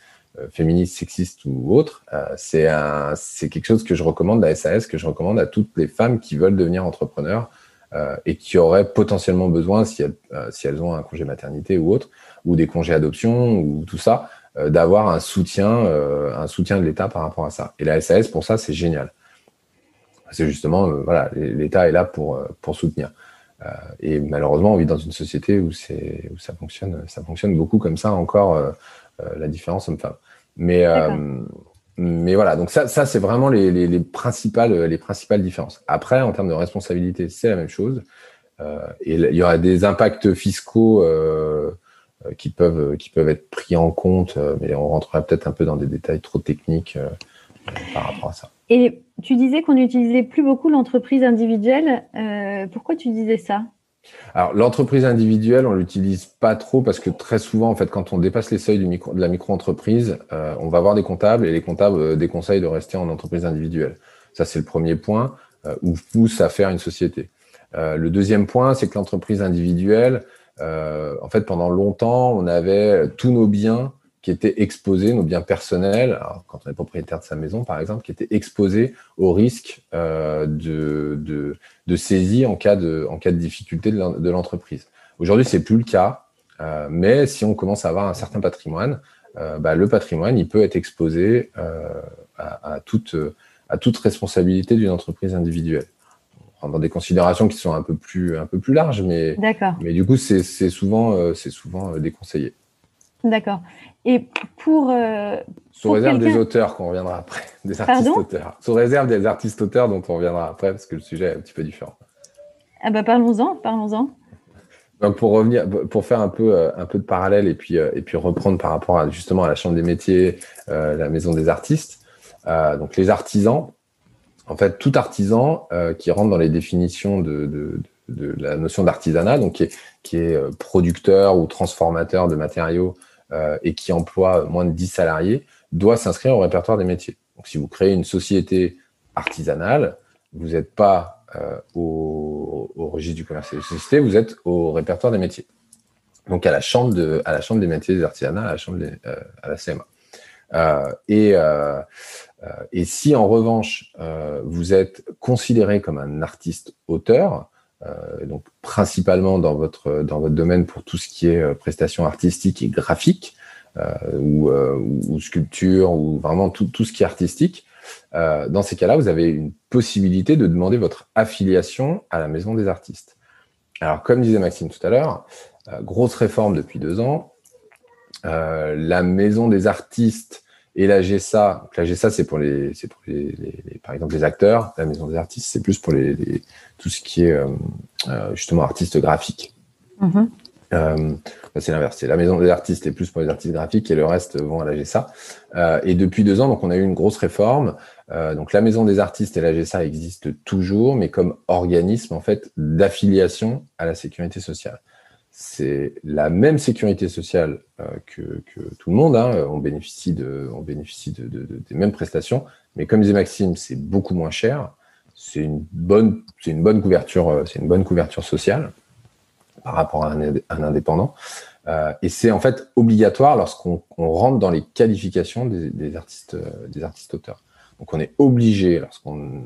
Speaker 4: féministe, sexiste ou autre, euh, c'est c'est quelque chose que je recommande, la SAS, que je recommande à toutes les femmes qui veulent devenir entrepreneurs euh, et qui auraient potentiellement besoin, si elles, euh, si elles ont un congé maternité ou autre, ou des congés adoption ou tout ça, euh, d'avoir un soutien, euh, un soutien de l'État par rapport à ça. Et la SAS, pour ça, c'est génial. C'est justement, euh, voilà, l'État est là pour, pour soutenir. et malheureusement, on vit dans une société où, où ça, fonctionne, ça fonctionne beaucoup comme ça, encore la différence homme-femme. Mais, mais voilà, donc ça, ça c'est vraiment les, les, les, principales, les principales différences. Après, en termes de responsabilité, c'est la même chose. et il y aura des impacts fiscaux euh, qui peuvent qui peuvent être pris en compte, euh, mais on rentrerait peut-être un peu dans des détails trop techniques euh, par rapport à ça.
Speaker 1: Et tu disais qu'on n'utilisait plus beaucoup l'entreprise individuelle. pourquoi tu disais ça?
Speaker 4: Alors l'entreprise individuelle, on l'utilise pas trop parce que très souvent, en fait, quand on dépasse les seuils de la micro-entreprise, on va voir des comptables et les comptables déconseillent de rester en entreprise individuelle. Ça, c'est le premier point où pousse à faire une société. le deuxième point, c'est que l'entreprise individuelle, euh, en fait, pendant longtemps, on avait tous nos biens qui étaient exposés, nos biens personnels, quand on est propriétaire de sa maison, par exemple, qui étaient exposés au risque euh, de, de, de, saisie en cas de, en cas de difficulté de l'entreprise. Aujourd'hui, c'est plus le cas, euh, mais si on commence à avoir un certain patrimoine, euh, bah, le patrimoine, il peut être exposé à, à, toute, à toute responsabilité d'une entreprise individuelle dans des considérations qui sont un peu plus, un peu plus larges, mais, mais du coup, c'est souvent, souvent déconseillé.
Speaker 1: D'accord. Et pour.
Speaker 4: Euh, Sous réserve des auteurs, qu'on reviendra après. Des artistes auteurs. Sous réserve des artistes auteurs dont on reviendra après, parce que le sujet est un petit peu différent.
Speaker 1: Ah bah parlons-en, parlons-en.
Speaker 4: Donc pour revenir, pour faire un peu, euh, un peu de parallèle et puis, euh, et puis reprendre par rapport à, justement à la Chambre des métiers, la Maison des artistes. donc les artisans, en fait, tout artisan qui rentre dans les définitions de, de, de la notion d'artisanat, donc qui est, qui est producteur ou transformateur de matériaux euh, et qui emploie moins de 10 salariés doit s'inscrire au répertoire des métiers. Donc, si vous créez une société artisanale, vous n'êtes pas euh, au, registre du commerce et de société, vous êtes au répertoire des métiers. Donc, à la chambre, de, à la chambre des métiers des artisanats, à la chambre des, euh, la CMA. Et, si en revanche vous êtes considéré comme un artiste auteur, donc principalement dans votre dans votre domaine pour tout ce qui est euh, prestations artistiques et graphiques euh, ou, ou, sculpture ou vraiment tout, tout ce qui est artistique. dans ces cas-là, vous avez une possibilité de demander votre affiliation à la Maison des artistes. Alors, comme disait Maxime tout à l'heure, grosse réforme depuis deux ans. la Maison des artistes et la GSA, la GSA, c'est pour les, c'est pour les, les, par exemple les acteurs. La maison des artistes, c'est plus pour les, tout ce qui est euh, euh justement artiste graphique. Mm-hmm. Euh, c'est l'inverse. C'est la maison des artistes est plus pour les artistes graphiques et le reste vont à la GSA. Euh, et depuis deux ans, donc on a eu une grosse réforme. Donc la maison des artistes et la GSA existent toujours, mais comme organisme en fait d'affiliation à la sécurité sociale c'est la même sécurité sociale euh, que, tout le monde. Hein. On bénéficie, des mêmes prestations, mais comme disait Maxime, c'est beaucoup moins cher. C'est une bonne, euh, couverture sociale par rapport à un, indépendant. Euh, et c'est en fait obligatoire lorsqu'on rentre dans les qualifications des, artistes, des artistes auteurs. Donc on est obligé lorsqu'on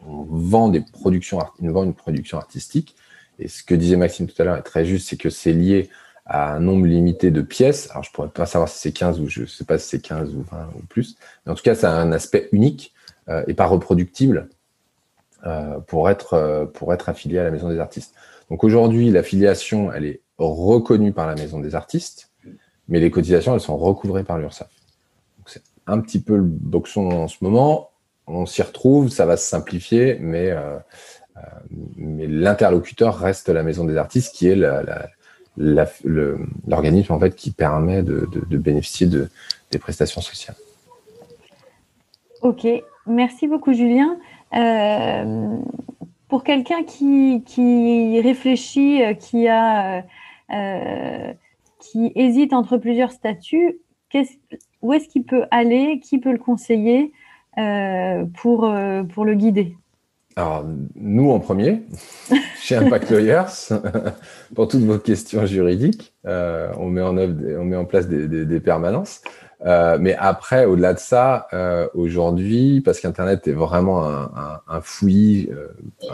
Speaker 4: vend une production artistique, et ce que disait Maxime tout à l'heure est très juste, c'est que c'est lié à un nombre limité de pièces. Alors, je pourrais pas savoir si c'est 15 ou je sais pas si c'est 15 ou 20 ou plus. Mais en tout cas, ça a un aspect unique euh, et pas reproductible euh, pour, être, euh, pour être affilié à la Maison des artistes. Donc aujourd'hui, l'affiliation, elle est reconnue par la Maison des artistes, mais les cotisations, elles sont recouvrées par l'URSSAF. C'est un petit peu le boxon en ce moment. On s'y retrouve, ça va se simplifier, mais mais l'interlocuteur reste la maison des artistes, qui est l'organisme en fait qui permet de, bénéficier de, des prestations sociales.
Speaker 1: Ok, merci beaucoup Julien. Euh, pour quelqu'un qui, réfléchit, euh, qui, hésite entre plusieurs statuts, où est-ce qu'il peut aller? Qui peut le conseiller pour le guider?
Speaker 4: Alors, nous en premier, chez Impact Lawyers, pour toutes vos questions juridiques, euh, on, met en œuvre, on met en place des, permanences. Euh, mais après, au-delà de ça, euh, aujourd'hui, parce qu'Internet est vraiment un, fouillis,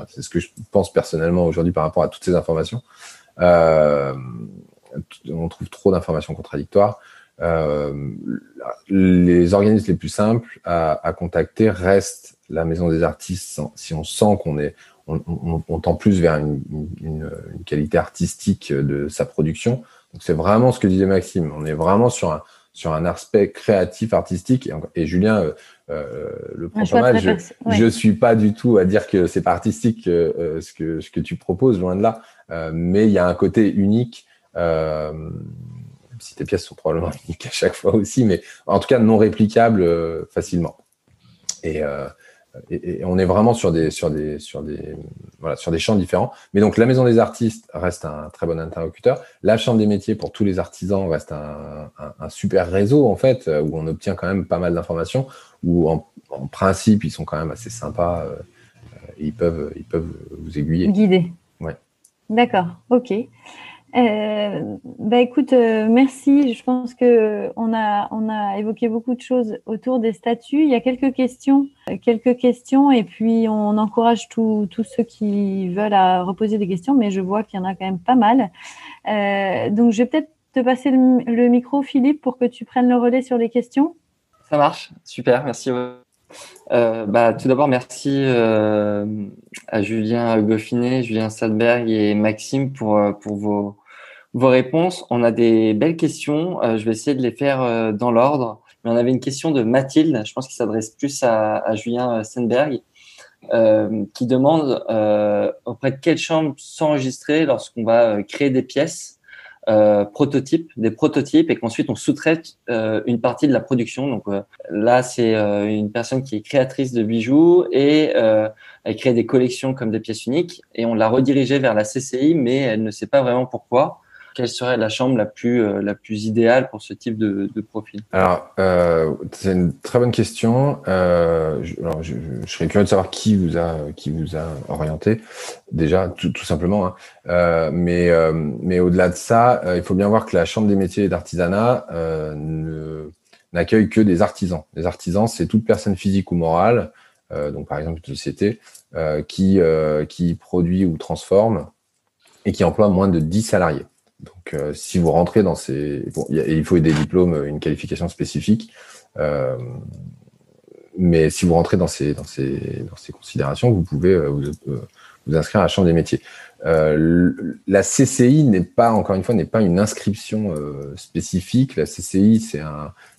Speaker 4: c'est ce que je pense personnellement aujourd'hui par rapport à toutes ces informations, on trouve trop d'informations contradictoires. Les organismes les plus simples à contacter restent la maison des artistes, si on sent qu'on est, on, tend plus vers une, qualité artistique de sa production. Donc c'est vraiment ce que disait Maxime. On est vraiment sur un, sur un aspect créatif, artistique. Et, Julien euh, euh, le prend pas mal. Je, ne suis pas du tout à dire que c'est pas artistique euh, ce que ce que tu proposes, loin de là. mais il y a un côté unique. Si tes pièces sont probablement uniques à chaque fois aussi, mais en tout cas non réplicables facilement. Et, et, on est vraiment sur des, sur des, sur des, voilà, sur des champs différents. Mais donc, la Maison des artistes reste un très bon interlocuteur. La Chambre des métiers pour tous les artisans reste un, un, super réseau, en fait, où on obtient quand même pas mal d'informations, où en, principe, ils sont quand même assez sympas euh, et ils peuvent, ils peuvent vous aiguiller.
Speaker 1: Guider.
Speaker 4: Ouais.
Speaker 1: D'accord, ok. Euh, bah écoute, euh, merci. Je pense que on a on a évoqué beaucoup de choses autour des statuts. Il y a quelques questions, quelques questions, et puis on encourage tous ceux qui veulent à reposer des questions, mais je vois qu'il y en a quand même pas mal. Euh, donc je vais peut-être te passer le, micro, Philippe, pour que tu prennes le relais sur les questions.
Speaker 6: Ça marche, super, merci. Euh, bah, tout d'abord, merci euh, à Julien Goffinet, Julien Sadberg et Maxime pour, pour vos, vos réponses. On a des belles questions. je vais essayer de les faire dans l'ordre. Mais on avait une question de Mathilde, je pense qu'il s'adresse plus à, à Julien Stenberg. Euh, qui demande euh, auprès de quelle chambre s'enregistrer lorsqu'on va euh, créer des pièces euh, prototypes, des prototypes, et qu'ensuite on sous-traite euh, une partie de la production. Donc là, c'est une personne qui est créatrice de bijoux et elle crée des collections comme des pièces uniques, et on l'a redirigée vers la CCI, mais elle ne sait pas vraiment pourquoi quelle serait la chambre la plus, euh, la plus idéale pour ce type de, profil?
Speaker 4: Alors, euh, c'est une très bonne question. Euh, je, alors je, serais curieux de savoir qui vous a, orienté, déjà, tout, simplement. Hein. Mais mais au-delà de ça, il faut bien voir que la Chambre des métiers et d'artisanat n'accueille que des artisans. Les artisans, c'est toute personne physique ou morale, donc par exemple une société, qui, qui produit ou transforme et qui emploie moins de 10 salariés. Donc, euh, si vous rentrez dans ces, il faut des diplômes, une qualification spécifique, euh, mais si vous rentrez dans ces dans ces dans ces considérations, vous pouvez euh, vous, inscrire à la chambre des métiers. la CCI n'est pas encore une fois n'est pas une inscription spécifique. La CCI c'est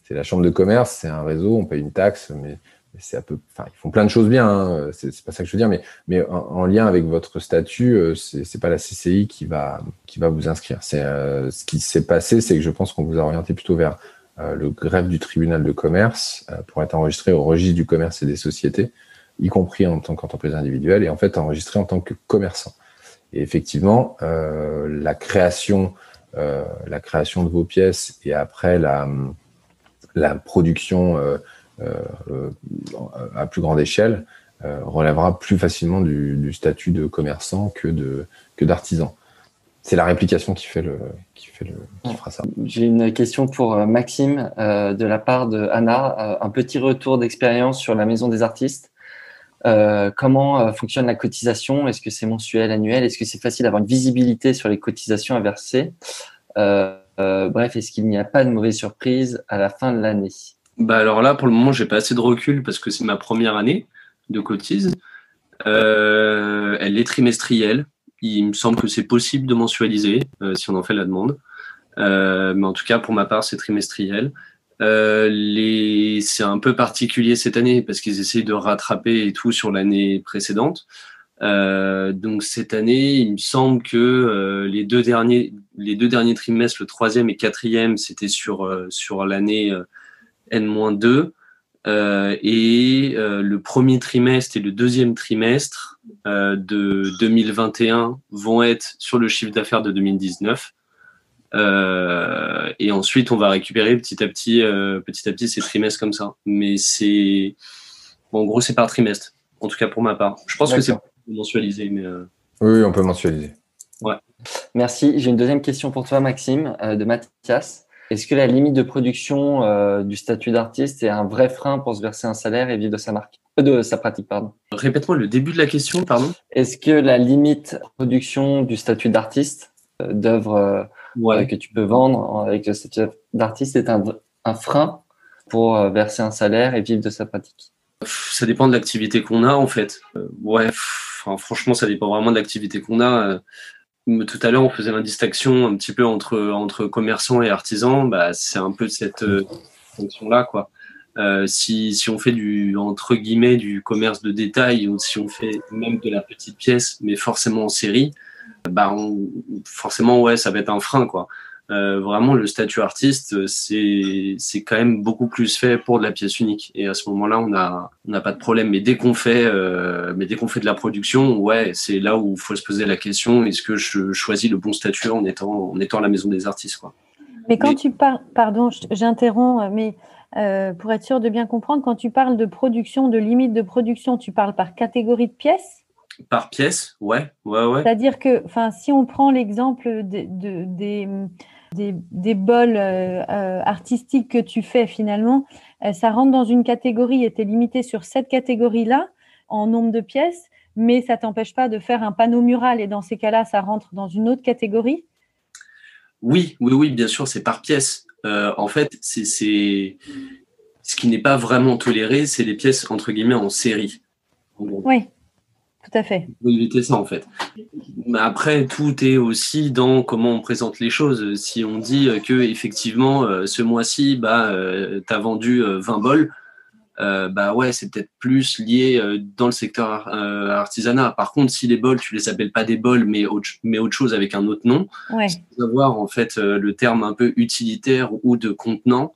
Speaker 4: c'est la chambre de commerce, c'est un réseau, on paye une taxe, mais c'est un peu, enfin, ils font plein de choses bien. Hein, c'est pas ça que je veux dire, mais mais en, lien avec votre statut, euh, c'est pas la CCI qui va qui va vous inscrire. C'est euh, ce qui s'est passé, c'est que je pense qu'on vous a orienté plutôt vers euh, le greffe du tribunal de commerce pour être enregistré au registre du commerce et des sociétés, y compris en tant qu'entreprise individuelle, et en fait enregistré en tant que commerçant. Et effectivement, la création la création de vos pièces et après la la production à plus grande échelle euh, relèvera plus facilement du, statut de commerçant que de que d'artisan. C'est la réplication qui fait le qui fait le qui fera ça.
Speaker 6: J'ai une question pour Maxime de la part de Anna, un petit retour d'expérience sur la maison des artistes. comment fonctionne la cotisation? Est-ce que c'est mensuel, annuel? Est-ce que c'est facile d'avoir une visibilité sur les cotisations à verser? Bref, est-ce qu'il n'y a pas de mauvaise surprise à la fin de l'année?
Speaker 5: Bah alors là, pour le moment, j'ai pas assez de recul parce que c'est ma première année de cotise. Euh, elle est trimestrielle. Il me semble que c'est possible de mensualiser euh, si on en fait la demande. Euh, mais en tout cas, pour ma part, c'est trimestriel. Euh, les... C'est un peu particulier cette année parce qu'ils essayent de rattraper et tout sur l'année précédente. Euh, donc cette année, il me semble que euh, les deux derniers, les deux derniers trimestres, le troisième et quatrième, c'était sur sur l'année N-2. Euh, et euh, le premier trimestre et le deuxième trimestre euh, de 2021 vont être sur le chiffre d'affaires de 2019. et ensuite, on va récupérer petit à petit, petit à petit ces trimestres comme ça. Mais c'est, en gros, c'est par trimestre. En tout cas pour ma part. Je pense que c'est mensualisé, mais.
Speaker 4: Oui, on peut mensualiser.
Speaker 5: Ouais.
Speaker 6: Merci. J'ai une deuxième question pour toi, Maxime, de Mathias. Est-ce que la limite de production euh, du statut d'artiste est un vrai frein pour se verser un salaire et vivre de sa marque, euh, de sa pratique, pardon?
Speaker 5: Répète-moi le début de la question, pardon.
Speaker 6: Est-ce que la limite de production du statut d'artiste, euh, d'œuvre que tu peux vendre avec le statut d'artiste, est un, un frein pour verser un salaire et vivre de sa pratique?
Speaker 5: Ça dépend de l'activité qu'on a, en fait. ouais, franchement, ça dépend vraiment de l'activité qu'on a tout à l'heure, on faisait la distinction un petit peu entre, entre commerçants et artisans. Bah, c'est un peu cette euh, fonction-là, quoi. Euh, si, si on fait du entre guillemets du commerce de détail ou si on fait même de la petite pièce, mais forcément en série, bah on, forcément ouais, ça va être un frein, quoi. Euh, vraiment le statut artiste, c'est c'est quand même beaucoup plus fait pour de la pièce unique. Et à ce moment-là, on a on n'a pas de problème. Mais dès qu'on fait euh, mais dès qu'on fait de la production, ouais, c'est là où il faut se poser la question est-ce que je choisis le bon statut en étant en étant à la maison des artistes, quoi.
Speaker 1: Mais quand tu parles, pardon, j'interromps, mais euh, pour être sûr de bien comprendre, quand tu parles de production, de limite de production, tu parles par catégorie de pièces?
Speaker 5: Par pièce, ouais, ouais, ouais.
Speaker 1: C'est-à-dire que, enfin, si on prend l'exemple de, de, des des, bols euh, euh, artistiques que tu fais finalement, euh, ça rentre dans une catégorie et tu es limité sur cette catégorie-là en nombre de pièces, mais ça t'empêche pas de faire un panneau mural et dans ces cas-là, ça rentre dans une autre catégorie?
Speaker 5: Oui, oui, oui, bien sûr, c'est par pièce. en fait, c'est ce qui n'est pas vraiment toléré, c'est les pièces entre guillemets en série.
Speaker 1: Oui. À fait.
Speaker 5: Pour éviter ça, en fait. Mais après, tout est aussi dans comment on présente les choses. Si on dit que effectivement, euh, ce mois-ci, bah, euh, tu as vendu 20 bols, euh, bah ouais, c'est peut-être plus lié dans le secteur artisanat. Par contre, si les bols, tu les appelles pas des bols, mais autre, mais autre chose avec un autre nom,
Speaker 1: ouais.
Speaker 5: avoir en fait le terme un peu utilitaire ou de contenant.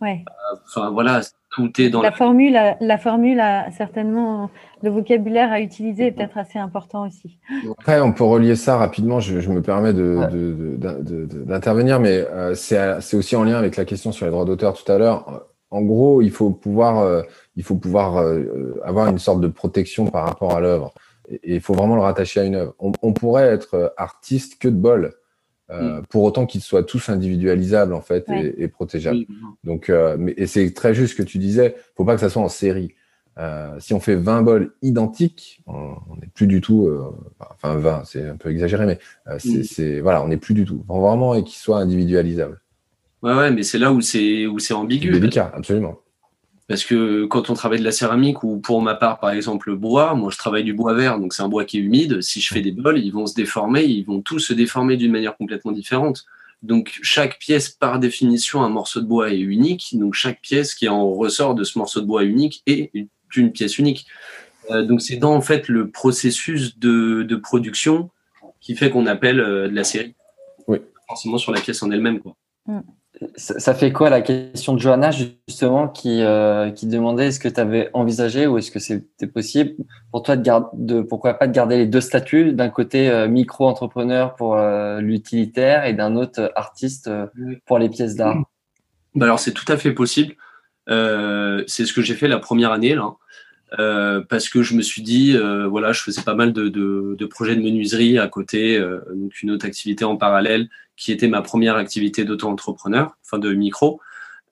Speaker 1: Ouais.
Speaker 5: Enfin voilà, tout est dans
Speaker 1: la, formule. La, formule a certainement le vocabulaire à utiliser est peut-être assez important aussi.
Speaker 4: Après, on peut relier ça rapidement. Je, me permets d'intervenir, de, mais euh, c'est aussi en lien avec la question sur les droits d'auteur tout à l'heure. En gros, il faut pouvoir, euh, il faut pouvoir euh, avoir une sorte de protection par rapport à l'œuvre. Et il faut vraiment le rattacher à une œuvre. On, pourrait être artiste que de bol. Mm. pour autant qu'ils soient tous individualisables en fait et, protégeables. Donc, mais, et c'est très juste ce que tu disais. Faut pas que ça soit en série. Euh, si on fait 20 bols identiques, on n'est plus du tout, euh, enfin 20, c'est un peu exagéré, mais euh, c'est, voilà, on n'est plus du tout. Vraiment et qu'il soit individualisable.
Speaker 5: Ouais, ouais, mais c'est là où c'est où c'est ambigu.
Speaker 4: Délicat, absolument.
Speaker 5: Parce que quand on travaille de la céramique ou pour ma part par exemple le bois, moi je travaille du bois vert, donc c'est un bois qui est humide. Si je fais des bols, ils vont se déformer, ils vont tous se déformer d'une manière complètement différente. Donc chaque pièce par définition un morceau de bois est unique. Donc chaque pièce qui en ressort de ce morceau de bois unique est une pièce unique. Euh, donc c'est dans en fait le processus de, de production qui fait qu'on appelle euh, de la série.
Speaker 4: Oui.
Speaker 5: Forcément sur la pièce en elle-même. Quoi.
Speaker 6: Mm. Ça, fait quoi la question de Johanna justement qui, euh, qui demandait est-ce que tu avais envisagé ou est-ce que c'était possible pour toi de, garder, de pourquoi pas de garder les deux statuts d'un côté micro-entrepreneur pour l'utilitaire et d'un autre artiste pour les pièces d'art
Speaker 5: bah Alors c'est tout à fait possible. c'est ce que j'ai fait la première année là. Euh, parce que je me suis dit, euh, voilà, je faisais pas mal de, de, de projets de menuiserie à côté, euh, donc une autre activité en parallèle qui était ma première activité d'auto-entrepreneur, enfin de micro.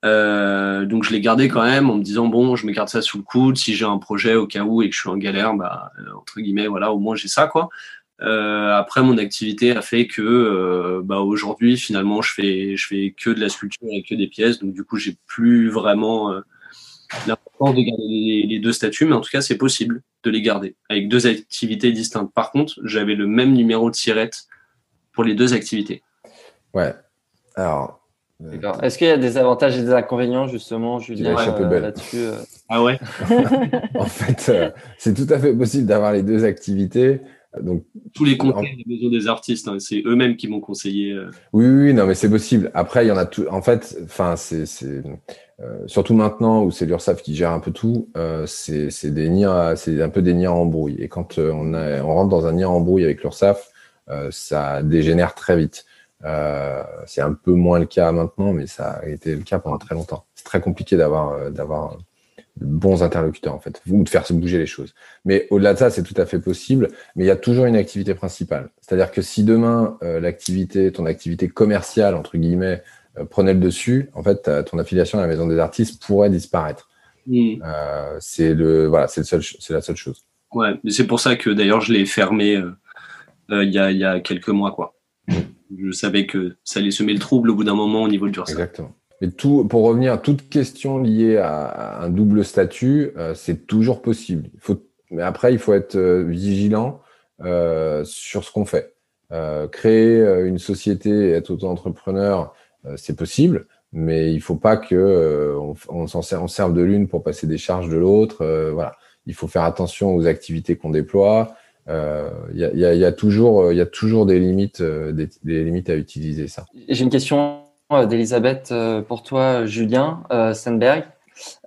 Speaker 5: donc je l'ai gardé quand même en me disant bon, je me garde ça sous le coude. Si j'ai un projet au cas où et que je suis en galère, bah entre guillemets, voilà, au moins j'ai ça quoi. après, mon activité a fait que bah, aujourd'hui, finalement, je fais, je fais que de la sculpture et que des pièces. Donc, du coup, j'ai plus vraiment l'importance de garder les, deux statuts, mais en tout cas, c'est possible de les garder avec deux activités distinctes. Par contre, j'avais le même numéro de sirette pour les deux activités.
Speaker 4: Ouais. Alors.
Speaker 6: Euh, Est-ce qu'il y a des avantages et des inconvénients justement, Julien,
Speaker 4: euh, là-dessus
Speaker 5: euh Ah ouais.
Speaker 4: en fait, c'est tout à fait possible d'avoir les deux activités. Donc,
Speaker 5: Tous les conseils des maisons des artistes, hein, c'est eux-mêmes qui m'ont conseillé.
Speaker 4: Oui, oui, non, mais c'est possible. Après, il y en a tout. En fait, enfin, c'est euh, surtout maintenant où c'est l'URSSAF qui gère un peu tout, euh, c'est des c'est un peu des nids en embrouille. Et quand euh, on, a, on rentre dans un nid en embrouille avec l'URSSAF, ça dégénère très vite. c'est un peu moins le cas maintenant, mais ça a été le cas pendant très longtemps. C'est très compliqué d'avoir d'avoir bons interlocuteurs en fait, ou de faire se bouger les choses. Mais au-delà de ça, c'est tout à fait possible. Mais il y a toujours une activité principale. C'est-à-dire que si demain l'activité, ton activité commerciale entre guillemets, euh, prenait le dessus, en fait, ton affiliation à la maison des artistes pourrait disparaître.
Speaker 5: Mm.
Speaker 4: Euh, c'est le, voilà, c'est seul, la seule chose.
Speaker 5: Ouais, mais c'est pour ça que d'ailleurs je l'ai fermé euh, il y, a, y, a, quelques mois, quoi. Mm. Je savais que ça allait semer le trouble au bout d'un moment au niveau du.
Speaker 4: Exactement. Mais tout, pour revenir à toute question liée à, un double statut, c'est toujours possible. Il faut, mais après, il faut être vigilant sur ce qu'on fait. créer une société et être auto-entrepreneur, euh, c'est possible, mais il faut pas que euh, on, s'en serve de l'une pour passer des charges de l'autre. Euh, voilà, il faut faire attention aux activités qu'on déploie. Il y, y, a, toujours, il y a toujours des limites, des, limites à utiliser ça.
Speaker 6: J'ai une question d'Elisabeth pour toi, Julien Sandberg.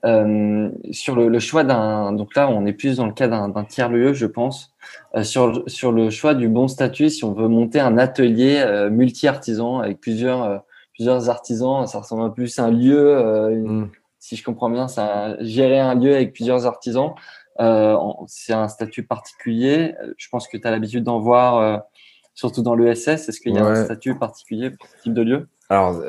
Speaker 6: Euh, sur le, le choix d'un, donc là, on est plus dans le cas d'un tiers lieu, je pense, euh, sur sur le choix du bon statut, si on veut monter un atelier multi-artisan avec plusieurs plusieurs artisans. Ça ressemble un peu plus à un lieu, euh, mm. si je comprends bien, ça gérer un lieu avec plusieurs artisans. Euh, c'est un statut particulier. Je pense que tu as l'habitude d'en voir, euh, surtout dans l'ESS. Est-ce qu'il y a un statut particulier pour ce type de lieu?
Speaker 4: Alors,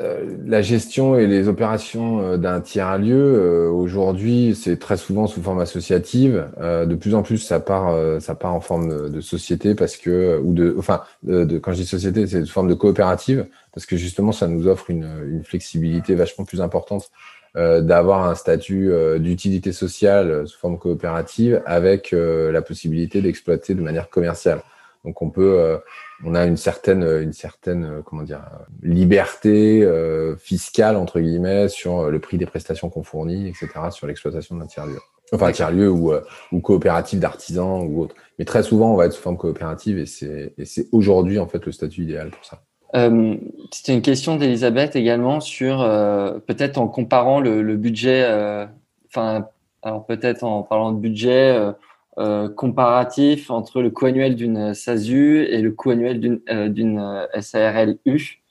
Speaker 4: la gestion et les opérations d'un tiers lieu, aujourd'hui, c'est très souvent sous forme associative. de plus en plus, ça part, ça part en forme de, société parce que, ou de, enfin, de, quand je dis société, c'est sous forme de coopérative parce que justement, ça nous offre une flexibilité vachement plus importante d'avoir un statut d'utilité sociale sous forme coopérative avec la possibilité d'exploiter de manière commerciale. Donc on peut, on a une certaine, une certaine, comment dire, liberté fiscale entre guillemets sur le prix des prestations qu'on fournit, etc., sur l'exploitation d'un tiers lieu enfin tiers-lieu ou, euh, ou coopérative d'artisans ou autre. Mais très souvent, on va être sous forme coopérative et c'est aujourd'hui en fait le statut idéal pour ça.
Speaker 6: Euh, C'était une question d'Elisabeth également sur euh, peut-être en comparant le, le budget, euh, enfin alors peut-être en parlant de budget euh, comparatif entre le coût annuel d'une SASU et le coût annuel d'une d'une SARLU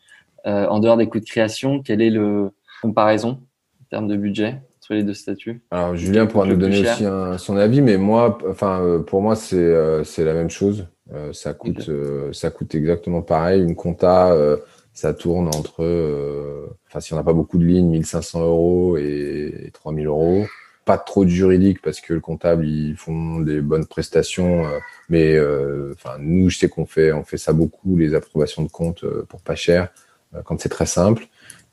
Speaker 6: en dehors des coûts de création. Quelle est le comparaison en termes de budget sur les deux statuts?
Speaker 4: Alors Julien pourra nous donner aussi son avis, mais moi, enfin euh, pour moi c'est euh, c'est la même chose. Euh, ça coûte ça coûte exactement pareil. Une compta ça tourne entre, enfin si on n'a pas beaucoup de lignes, 1500 euros et 3000 euros. Pas trop de juridique parce que le comptable ils font des bonnes prestations, mais enfin nous je sais qu'on fait on fait ça beaucoup les approbations de compte pour pas cher quand c'est très simple.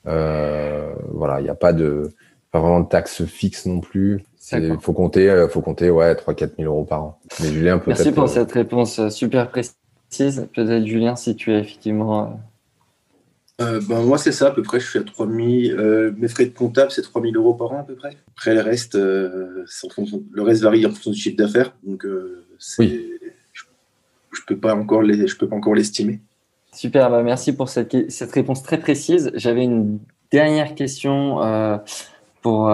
Speaker 4: voilà, il n'y a pas de pas vraiment de taxes fixes non plus. Il faut compter, euh, faut compter ouais, 3-4 000 euros par an.
Speaker 6: Mais Julien, peut Merci pour euh, cette réponse euh, super précise. Peut-être Julien, si tu es effectivement.
Speaker 3: Euh, ben, moi, c'est ça, à peu près. Je suis à 3 000. Euh, mes frais de comptable, c'est 3 000 euros par an, à peu près. Après, le reste, euh, le reste varie en fonction du chiffre d'affaires. Donc, oui. je ne peux pas encore l'estimer.
Speaker 6: Super, bah merci pour cette, cette réponse très précise. J'avais une dernière question pour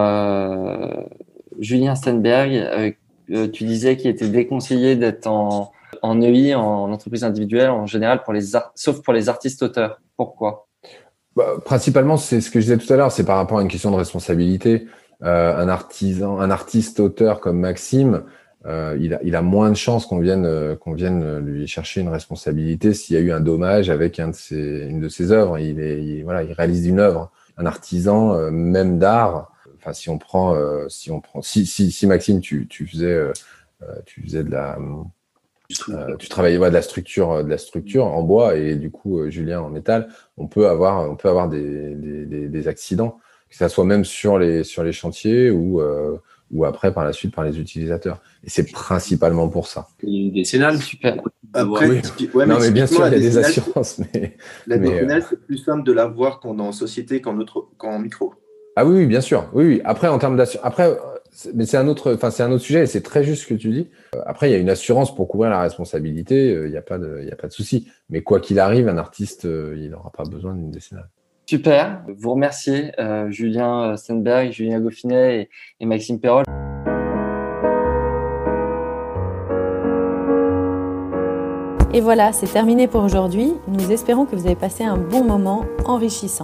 Speaker 6: Julien Stenberg, euh, tu disais qu'il était déconseillé d'être en, en EI, en entreprise individuelle, en général, pour les sauf pour les artistes-auteurs. Pourquoi?
Speaker 4: Bah, Principalement, c'est ce que je disais tout à l'heure, c'est par rapport à une question de responsabilité. Euh, un artisan, un artiste-auteur comme Maxime, euh, il, a, moins de chances qu'on vienne, qu'on vienne lui chercher une responsabilité s'il y a eu un dommage avec une de ses œuvres. Il, réalise une œuvre. Un artisan, même d'art, si on prend, euh, si on prend, si, Maxime, tu, tu faisais, euh, euh, tu faisais de la, tu travaillais de la structure, de la structure en bois et du coup Julien en métal, on peut avoir, on peut avoir des, des, des, accidents, que ça soit même sur les sur les chantiers ou ou après par la suite par les utilisateurs. Et c'est principalement pour ça.
Speaker 5: Des décennale, super.
Speaker 4: Après, ouais, non, mais, bien sûr, il y a des assurances. Mais,
Speaker 3: la mais, c'est plus simple de l'avoir quand en société qu'en qu'en micro.
Speaker 4: Ah oui, oui, bien sûr. Oui, oui. Après, en termes d'assurance, après, mais c'est un autre, enfin, c'est un autre sujet et c'est très juste ce que tu dis. Euh, après, il y a une assurance pour couvrir la responsabilité. Euh, il n'y a pas de, il y a pas de souci. Mais quoi qu'il arrive, un artiste, euh, il n'aura pas besoin d'une décennale.
Speaker 6: Super. Vous remerciez Julien Stenberg, Julien Goffinet et, et Maxime Perrol.
Speaker 7: Et voilà, c'est terminé pour aujourd'hui. Nous espérons que vous avez passé un bon moment enrichissant.